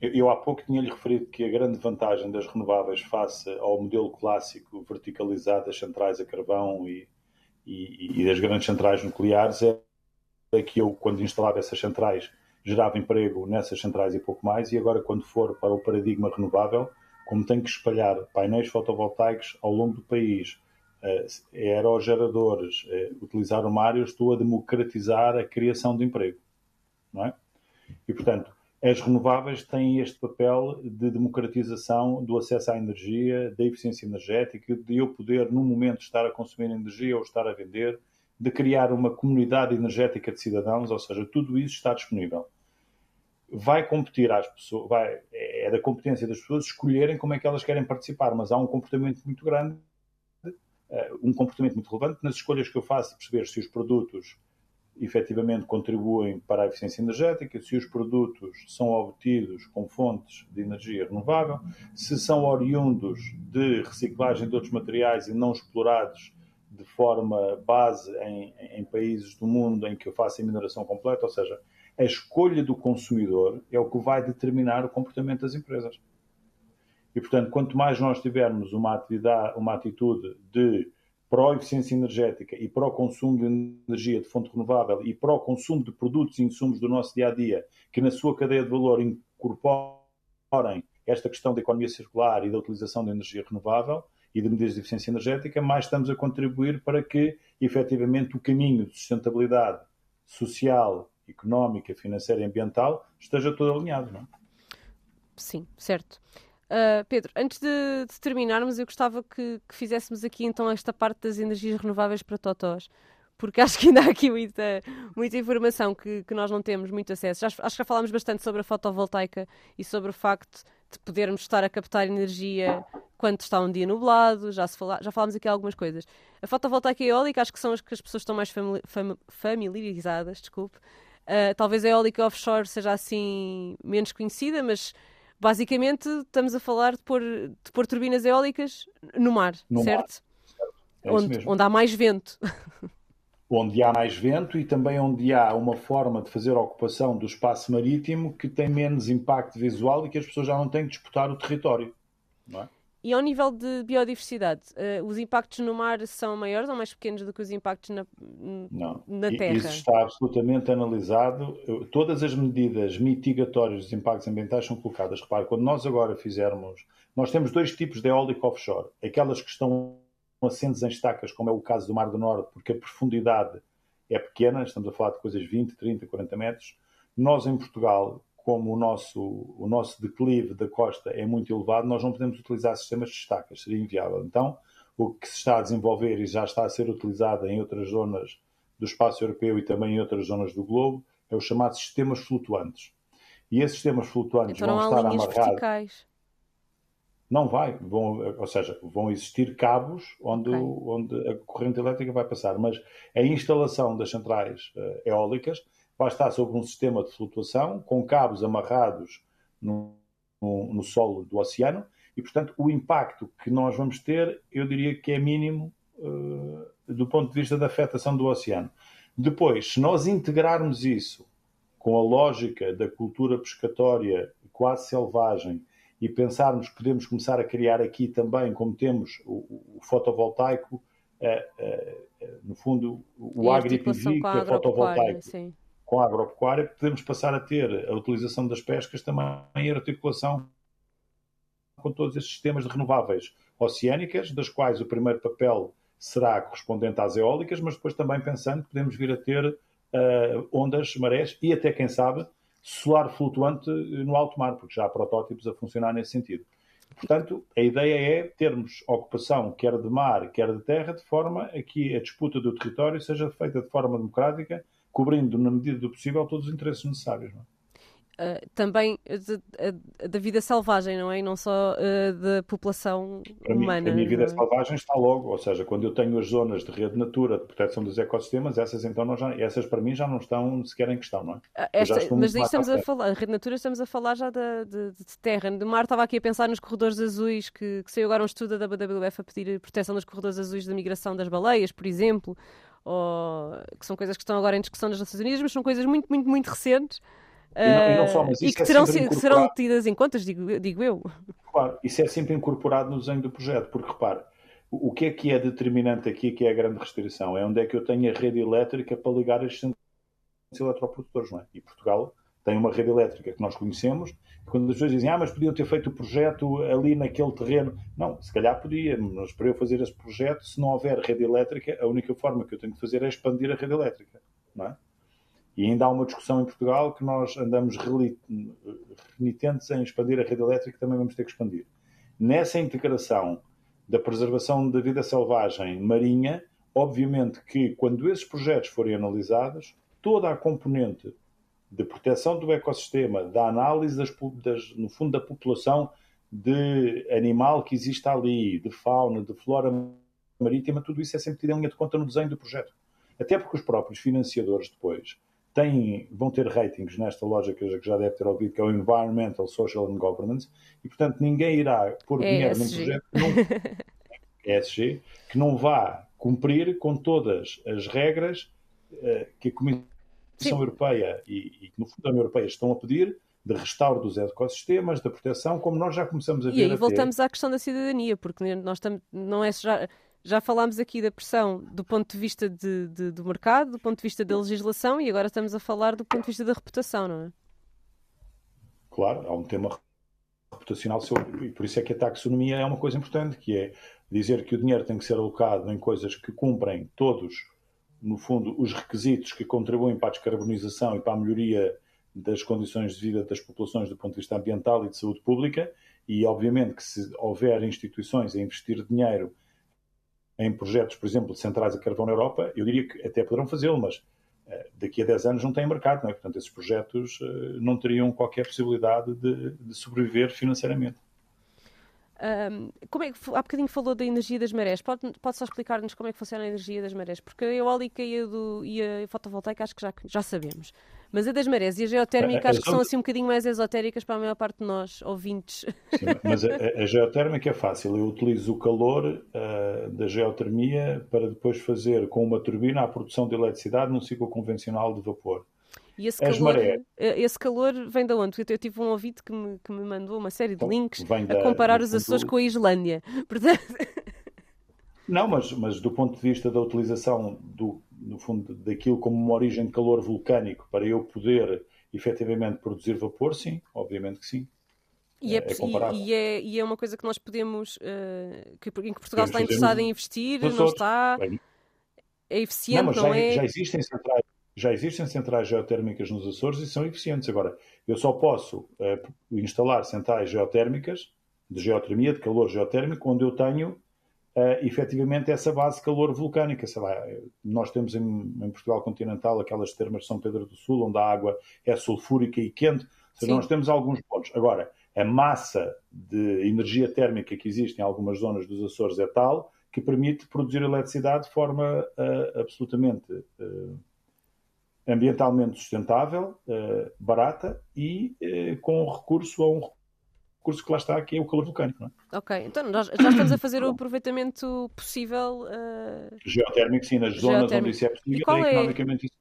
Eu, eu há pouco tinha-lhe referido que a grande vantagem das renováveis face ao modelo clássico verticalizado das centrais a carvão e, e, e das grandes centrais nucleares é, é que eu, quando instalava essas centrais, gerava emprego nessas centrais e pouco mais, e agora, quando for para o paradigma renovável, como tem que espalhar painéis fotovoltaicos ao longo do país, eh, aerogeradores, eh, utilizar o mar, eu estou a democratizar a criação de emprego. Não é? E, portanto, as renováveis têm este papel de democratização do acesso à energia, da eficiência energética, de eu poder, num momento, estar a consumir energia ou estar a vender, de criar uma comunidade energética de cidadãos, ou seja, tudo isso está disponível. Vai competir às pessoas, vai, é da competência das pessoas escolherem como é que elas querem participar, mas há um comportamento muito grande, eh, um comportamento muito relevante nas escolhas que eu faço perceber se os produtos efetivamente contribuem para a eficiência energética, se os produtos são obtidos com fontes de energia renovável, se são oriundos de reciclagem de outros materiais e não explorados de forma base em, em países do mundo em que eu faço a mineração completa, ou seja, a escolha do consumidor é o que vai determinar o comportamento das empresas. E, portanto, quanto mais nós tivermos uma, atividade, uma atitude de pró-eficiência energética e pró-consumo de energia de fonte renovável e pró-consumo de produtos e insumos do nosso dia a dia que na sua cadeia de valor incorporem esta questão da economia circular e da utilização de energia renovável e de medidas de eficiência energética, mais estamos a contribuir para que, efetivamente, o caminho de sustentabilidade social, económica, financeira e ambiental esteja todo alinhado. Não é? Sim, certo. Uh, Pedro, antes de, de, terminarmos, eu gostava que, que, fizéssemos aqui então esta parte das energias renováveis para Totós, porque acho que ainda há aqui muita, muita informação que, que nós não temos muito acesso. Acho, acho que já falámos bastante sobre a fotovoltaica e sobre o facto de podermos estar a captar energia quando está um dia nublado, já, se fala, já falámos aqui algumas coisas. A fotovoltaica e eólica acho que são as que as pessoas estão mais familiarizadas, desculpe. Uh, talvez a eólica offshore seja assim menos conhecida, mas Basicamente, estamos a falar de pôr, de pôr turbinas eólicas no mar, no certo? Mar. certo. É onde, onde há mais vento. onde há mais vento e também onde há uma forma de fazer a ocupação do espaço marítimo que tem menos impacto visual e que as pessoas já não têm que disputar o território. Não é? E ao nível de biodiversidade, uh, os impactos no mar são maiores ou mais pequenos do que os impactos na, Não. na Terra? Isso está absolutamente analisado. Todas as medidas mitigatórias dos impactos ambientais são colocadas. Repare, quando nós agora fizermos. Nós temos dois tipos de eólica offshore. Aquelas que estão assentes em estacas, como é o caso do Mar do Norte, porque a profundidade é pequena, estamos a falar de coisas 20, 30, 40 metros. Nós, em Portugal, como o nosso, o nosso declive da costa é muito elevado, nós não podemos utilizar sistemas de estacas, seria inviável. Então, o que se está a desenvolver e já está a ser utilizado em outras zonas do espaço europeu e também em outras zonas do globo é o chamado sistemas flutuantes. E esses sistemas flutuantes então, vão estar amarrados. Verticais. Não vai, vão, ou seja, vão existir cabos onde, okay. onde a corrente elétrica vai passar, mas a instalação das centrais uh, eólicas vai estar sobre um sistema de flutuação com cabos amarrados no, no, no, solo do oceano e, portanto, o impacto que nós vamos ter, eu diria que é mínimo uh, do ponto de vista da afetação do oceano. Depois, se nós integrarmos isso com a lógica da cultura pescatória quase selvagem e pensarmos que podemos começar a criar aqui também, como temos o, o fotovoltaico, no fundo, o que é fotovoltaico, sim. Com a agropecuária, podemos passar a ter a utilização das pescas também em articulação com todos esses sistemas de renováveis oceânicas, das quais o primeiro papel será correspondente às eólicas, mas depois também pensando que podemos vir a ter uh, ondas, marés e até, quem sabe, solar flutuante no alto mar, porque já há protótipos a funcionar nesse sentido. Portanto, a ideia é termos ocupação quer de mar, quer de terra, de forma a que a disputa do território seja feita de forma democrática, cobrindo, na medida do possível, todos os interesses necessários. Uh, também da vida selvagem, não é? E não só uh, da população Para humana. Mim, a minha vida é? selvagem está logo, ou seja, quando eu tenho as zonas de rede natura de proteção dos ecossistemas, essas então não já, essas para mim já não estão sequer em questão, não é? Uh, esta, mas daí estamos a falar, a rede natura estamos a falar já de, de, de, terra. De mar estava aqui a pensar nos corredores azuis, que, que saiu agora um estudo da WWF a pedir proteção dos corredores azuis da migração das baleias, por exemplo, ou, que são coisas que estão agora em discussão nas Nações Unidas, mas são coisas muito, muito, muito recentes e, não, e, não só, mas e que, é terão, que serão tidas em contas, digo, digo eu. Claro, isso é sempre incorporado no desenho do projeto, porque repare, o que é que é determinante aqui, que é a grande restrição? É onde é que eu tenho a rede elétrica para ligar centros eletroprodutores, não é? E Portugal tem uma rede elétrica que nós conhecemos, quando as pessoas dizem, ah, mas podiam ter feito o projeto ali naquele terreno. Não, se calhar podia, mas para eu fazer esse projeto, se não houver rede elétrica, a única forma que eu tenho de fazer é expandir a rede elétrica, não é? E ainda há uma discussão em Portugal que nós andamos renitentes em expandir a rede elétrica, também vamos ter que expandir. Nessa integração da preservação da vida selvagem marinha, obviamente que quando esses projetos forem analisados, toda a componente de proteção do ecossistema, da análise das, das, no fundo da população de animal que existe ali, de fauna, de flora marítima, tudo isso é sempre tido em linha de conta no desenho do projeto. Até porque os próprios financiadores depois têm, vão ter ratings nesta lógica que já deve ter ouvido, que é o Environmental, Social and Governance, e portanto ninguém irá pôr é dinheiro num projeto que não, ESG, que não vá cumprir com todas as regras uh, que a Comissão Sim. Europeia e, e que no fundo a União Europeia estão a pedir de restauro dos ecossistemas, da proteção, como nós já começamos a ver. E aí voltamos ter. à questão da cidadania, porque nós estamos, não é já, já falámos aqui da pressão do ponto de vista de, de, do mercado, do ponto de vista da legislação e agora estamos a falar do ponto de vista da reputação, não é? Claro, há um tema reputacional sobre, e por isso é que a taxonomia é uma coisa importante, que é dizer que o dinheiro tem que ser alocado em coisas que cumprem todos, no fundo, os requisitos que contribuem para a descarbonização e para a melhoria das condições de vida das populações do ponto de vista ambiental e de saúde pública, e obviamente que se houver instituições a investir dinheiro em projetos, por exemplo, de centrais a carvão na Europa, eu diria que até poderão fazê-lo, mas eh, daqui a 10 anos não têm mercado, não é? Portanto, esses projetos eh, não teriam qualquer possibilidade de, de sobreviver financeiramente. Um, como é que, há bocadinho falou da energia das marés. Pode, pode só explicar-nos como é que funciona a energia das marés? Porque a eólica e a, do, e a fotovoltaica acho que já, já sabemos. Mas a das marés e a geotérmica acho que são assim um bocadinho mais esotéricas para a maior parte de nós, ouvintes. Sim, mas a, a, geotérmica é fácil. Eu utilizo o calor uh, da geotermia para depois fazer com uma turbina a produção de eletricidade num ciclo convencional de vapor. E esse calor, eh, esse calor vem de onde? Eu tive um ouvido que me, que me mandou uma série de então, links da, a comparar os Açores com a Islândia. Portanto... Não, mas, mas do ponto de vista da utilização do, no fundo daquilo como uma origem de calor vulcânico para eu poder efetivamente produzir vapor, sim, obviamente que sim. E é, é e, é, e é uma coisa que nós podemos, uh, que, em que Portugal está interessado em investir, não está. É eficiente, não, não já, é? Já existem centrais já existem centrais geotérmicas nos Açores e são eficientes. Agora, eu só posso uh, instalar centrais geotérmicas de geotermia, de calor geotérmico, onde eu tenho uh, efetivamente essa base de calor vulcânica. Sei lá, nós temos em, em, Portugal continental aquelas termas de São Pedro do Sul, onde a água é sulfúrica e quente. Seja, nós temos alguns pontos. Agora, a massa de energia térmica que existe em algumas zonas dos Açores é tal que permite produzir eletricidade de forma uh, absolutamente uh, ambientalmente sustentável, uh, barata e uh, com recurso a um recurso que lá está, que é o calor vulcânico. É? Ok, então nós já estamos a fazer o aproveitamento possível. Uh... Geotérmico, sim, nas zonas onde isso é possível, é, é economicamente isso.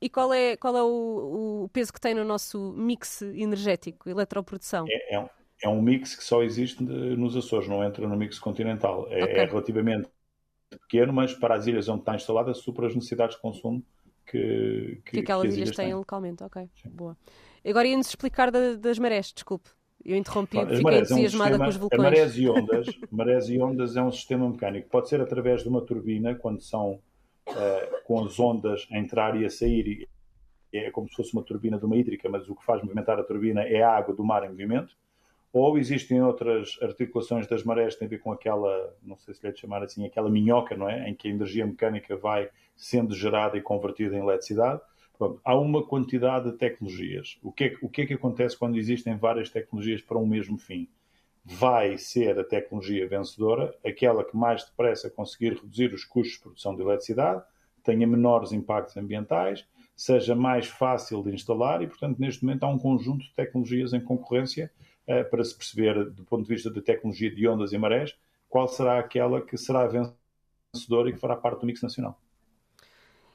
E qual é, qual é o, o, peso que tem no nosso mix energético, eletroprodução? É, é, um, é um mix que só existe nos Açores, não entra no mix continental. É, okay. é relativamente pequeno, mas para as ilhas onde está instalada supera as necessidades de consumo que, que, que aquelas que ilhas, ilhas têm, têm localmente. Ok, Sim. boa. Agora ia-nos explicar da, das marés, desculpe. Eu interrompi, fiquei entusiasmada é um com os vulcões. Marés e ondas, marés e ondas é um sistema mecânico. Pode ser através de uma turbina, quando são uh, com as ondas a entrar e a sair, é como se fosse uma turbina de uma hídrica, mas o que faz movimentar a turbina é a água do mar em movimento ou existem outras articulações das marés que têm a ver com aquela, não sei se lhe é de chamar assim, aquela minhoca, não é? Em que a energia mecânica vai sendo gerada e convertida em eletricidade. Pronto, há uma quantidade de tecnologias. O que, é, o que é que acontece quando existem várias tecnologias para um mesmo fim? Vai ser a tecnologia vencedora aquela que mais depressa conseguir reduzir os custos de produção de eletricidade, tenha menores impactos ambientais, seja mais fácil de instalar e, portanto, neste momento há um conjunto de tecnologias em concorrência para se perceber, do ponto de vista da tecnologia de ondas e marés, qual será aquela que será vencedora e que fará parte do mix nacional.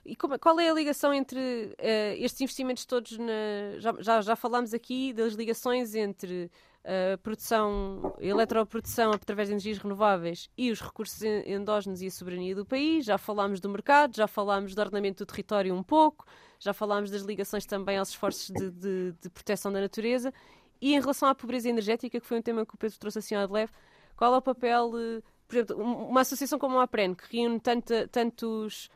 E como, qual é a ligação entre uh, estes investimentos todos? Na, já, já, já, falámos aqui das ligações entre a uh, produção, a eletroprodução através de energias renováveis e os recursos endógenos e a soberania do país. Já falámos do mercado, já falámos do ordenamento do território um pouco, já falámos das ligações também aos esforços de, de, de proteção da natureza. E em relação à pobreza energética, que foi um tema que o Pedro trouxe assim de leve, qual é o papel, eh, por exemplo, uma associação como a APREN, que reúne tanta, tantos,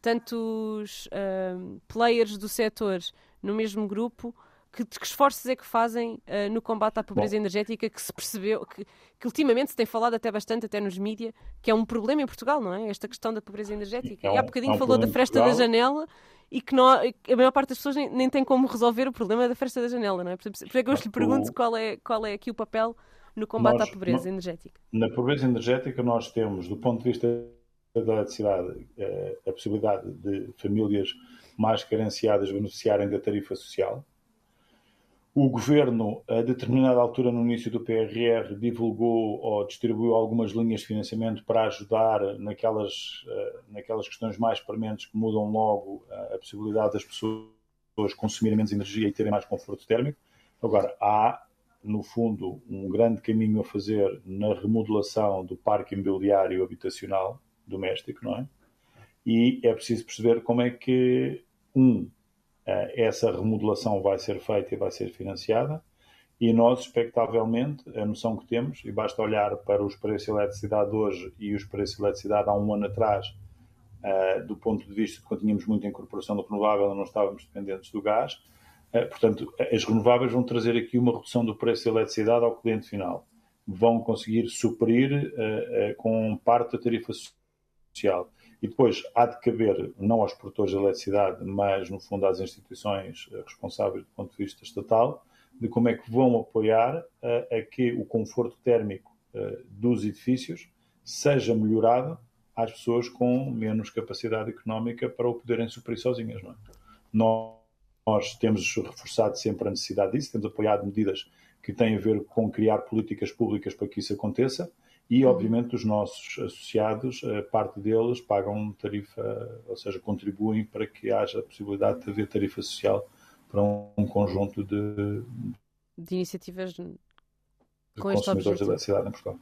tantos uh, players do setor no mesmo grupo, que, que esforços é que fazem uh, no combate à pobreza Bom. energética que se percebeu, que, que, ultimamente se tem falado até bastante, até nos mídias, que é um problema em Portugal, não é? Esta questão da pobreza energética. É um, e há bocadinho é um falou da fresta da janela e que não, a maior parte das pessoas nem, nem tem como resolver o problema da fresta da janela, não é? Por, isso é que eu lhe pergunto qual é, qual é aqui o papel no combate nós, à pobreza energética. Na pobreza energética nós temos, do ponto de vista da eletricidade, eh, a possibilidade de famílias mais carenciadas beneficiarem da tarifa social, o governo, a determinada altura no início do PRR, divulgou ou distribuiu algumas linhas de financiamento para ajudar naquelas, eh, naquelas questões mais prementes que mudam logo eh, a possibilidade das pessoas consumirem menos energia e terem mais conforto térmico. Agora, há, no fundo, um grande caminho a fazer na remodelação do parque imobiliário habitacional doméstico, não é? E é preciso perceber como é que, um, essa remodelação vai ser feita e vai ser financiada. E nós, expectavelmente, a noção que temos, e basta olhar para os preços de eletricidade hoje e os preços de eletricidade há um ano atrás, uh, do ponto de vista de quando tínhamos muita incorporação do renovável, não estávamos dependentes do gás. Uh, portanto, as renováveis vão trazer aqui uma redução do preço de eletricidade ao cliente final. Vão conseguir suprir com parte da tarifa social. E depois há de caber, não aos produtores de eletricidade, mas no fundo às instituições eh, responsáveis do ponto de vista estatal, de como é que vão apoiar a, a que o conforto térmico uh, dos edifícios seja melhorado às pessoas com menos capacidade económica para o poderem suprir sozinhas. Não é? nós, nós temos reforçado sempre a necessidade disso, temos apoiado medidas que têm a ver com criar políticas públicas para que isso aconteça e, uhum. obviamente, os nossos associados, parte deles pagam tarifa, ou seja, contribuem para que haja a possibilidade de haver tarifa social para um conjunto de, de iniciativas de com consumidores de eletricidade em Portugal.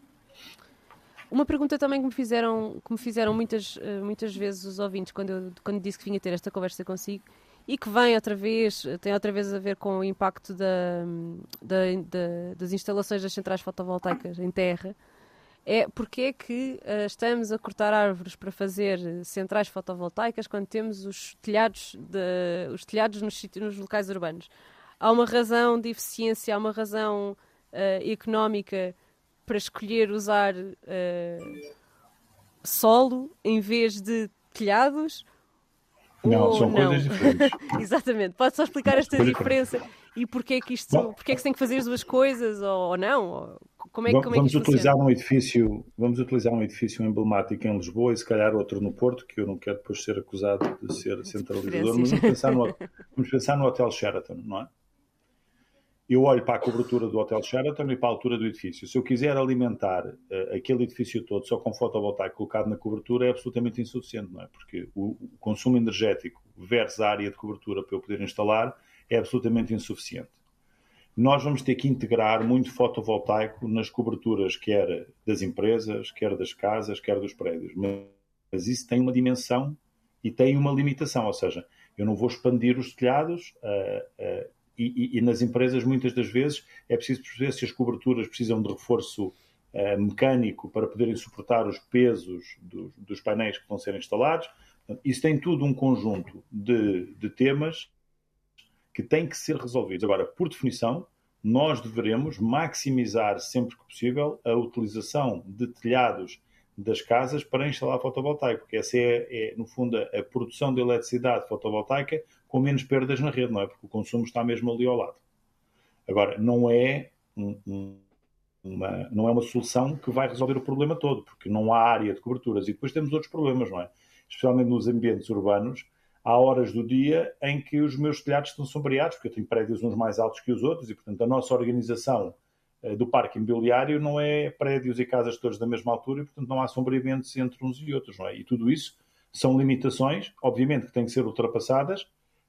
Uma pergunta também que me fizeram, que me fizeram muitas, eh, muitas vezes os ouvintes quando eu quando disse que vinha ter esta conversa consigo e que vem outra vez, tem outra vez a ver com o impacto da, da, da, das instalações das centrais fotovoltaicas em terra é porque é que uh, estamos a cortar árvores para fazer centrais fotovoltaicas quando temos os telhados, de, os telhados nos, nos locais urbanos. Há uma razão de eficiência, há uma razão uh, económica para escolher usar uh, solo em vez de telhados? Não, são não? coisas diferentes. Exatamente. Pode só explicar esta diferença e porquê é que isto, Bom, porquê é que se tem que fazer as duas coisas ou, ou não? Ou, como é, como vamos é que utilizar um edifício, vamos utilizar um edifício emblemático em Lisboa e se calhar outro no Porto, que eu não quero depois ser acusado de ser centralizador, mas vamos pensar, no, vamos pensar no Hotel Sheraton, não é? Eu olho para a cobertura do Hotel Sheraton e para a altura do edifício. Se eu quiser alimentar uh, aquele edifício todo só com fotovoltaico colocado na cobertura, é absolutamente insuficiente, não é? Porque o, o consumo energético versus a área de cobertura para eu poder instalar é absolutamente insuficiente. nós vamos ter que integrar muito fotovoltaico nas coberturas, quer das empresas, quer das casas, quer dos prédios. Mas isso tem uma dimensão e tem uma limitação, ou seja, eu não vou expandir os telhados uh, uh, e, e, nas empresas muitas das vezes é preciso perceber se as coberturas precisam de reforço uh, mecânico para poderem suportar os pesos dos, dos, painéis que vão ser instalados. Isso tem tudo um conjunto de, de temas que têm que ser resolvidos. Agora, por definição, nós deveremos maximizar sempre que possível a utilização de telhados das casas para instalar fotovoltaico, porque essa é, é no fundo, a, a, produção de eletricidade fotovoltaica com menos perdas na rede, não é? Porque o consumo está mesmo ali ao lado. Agora, não é, um, um, uma, não é uma solução que vai resolver o problema todo, porque não há área de coberturas. E depois temos outros problemas, não é? Especialmente nos ambientes urbanos, há horas do dia em que os meus telhados estão sombreados, porque eu tenho prédios uns mais altos que os outros, e portanto a nossa organização do parque imobiliário não é prédios e casas todos da mesma altura, e portanto não há sombreamentos entre uns e outros, não é? E tudo isso são limitações, obviamente que têm que ser ultrapassadas,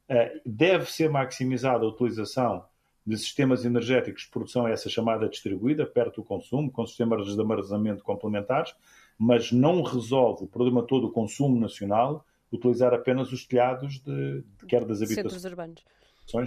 eh, deve ser maximizada a utilização de sistemas energéticos de produção essa chamada distribuída, perto do consumo, com sistemas de armazenamento complementares, mas não resolve o problema todo do consumo nacional utilizar apenas os telhados de, de quer das habitações, urbanos.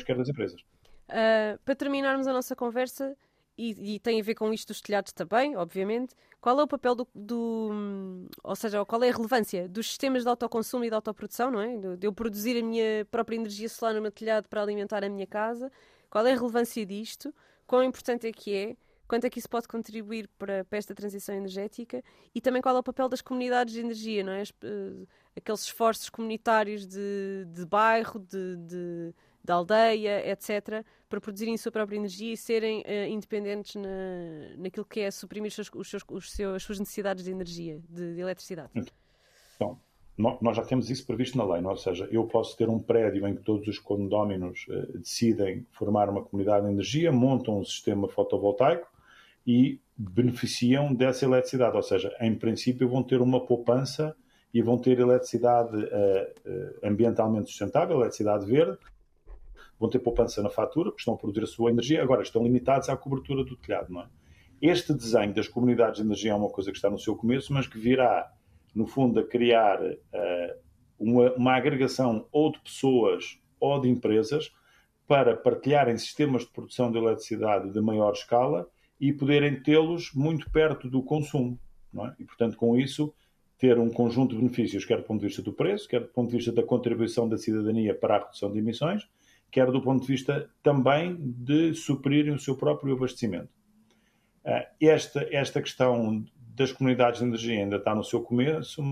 quer das empresas. Uh, para terminarmos a nossa conversa, e, e, tem a ver com isto dos telhados também, obviamente, qual é o papel do, do, Ou seja, qual é a relevância dos sistemas de autoconsumo e de autoprodução, não é? De eu produzir a minha própria energia solar no meu telhado para alimentar a minha casa. Qual é a relevância disto? Quão importante é que é? Quanto é que isso pode contribuir para, para esta transição energética? E também qual é o papel das comunidades de energia, não é? Uh, aqueles esforços comunitários de, de bairro, de, de, de, aldeia, etc., para produzirem a sua própria energia e serem uh, independentes na, naquilo que é suprimir os seus, os seus, os seus, as suas necessidades de energia, de, de eletricidade. Então, nós já temos isso previsto na lei, não? É? ou seja, eu posso ter um prédio em que todos os condóminos uh, decidem formar uma comunidade de energia, montam um sistema fotovoltaico e beneficiam dessa eletricidade, ou seja, em princípio vão ter uma poupança e vão ter eletricidade uh, ambientalmente sustentável, eletricidade verde, vão ter poupança na fatura, porque estão a produzir a sua energia, agora estão limitados à cobertura do telhado, não é? Este desenho das comunidades de energia é uma coisa que está no seu começo, mas que virá, no fundo, a criar uh, uma, uma agregação ou de pessoas ou de empresas para partilharem sistemas de produção de eletricidade de maior escala e poderem tê-los muito perto do consumo. É? E, portanto, com isso, ter um conjunto de benefícios, quer do ponto de vista do preço, quer do ponto de vista da contribuição da cidadania para a redução de emissões, quer do ponto de vista também de suprirem o seu próprio abastecimento. Ah, esta, esta questão das comunidades de energia ainda está no seu começo,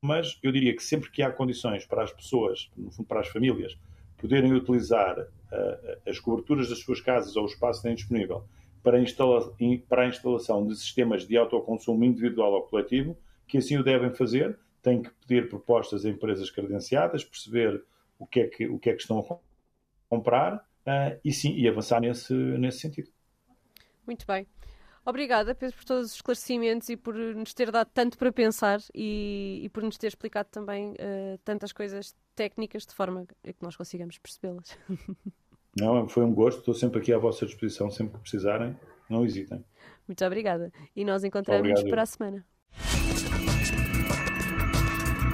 mas eu diria que sempre que há condições para as pessoas, no fundo para as famílias, poderem utilizar uh, as coberturas das suas casas ou o espaço que têm disponível para, instala para a instalação de sistemas de autoconsumo individual ou coletivo, que assim o devem fazer, têm que pedir propostas a empresas credenciadas, perceber o que é que, o que, é que estão a comprar uh, e sim, e avançar nesse, nesse sentido. Muito bem. Obrigada, Pedro, por todos os esclarecimentos e por nos ter dado tanto para pensar e, e por nos ter explicado também uh, tantas coisas técnicas de forma a que nós consigamos percebê-las. Não, foi um gosto, estou sempre aqui à vossa disposição, sempre que precisarem, não hesitem. Muito obrigada. E nós encontramos-nos para a semana.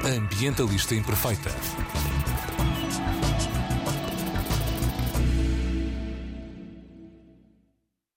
Ambientalista Imperfeita.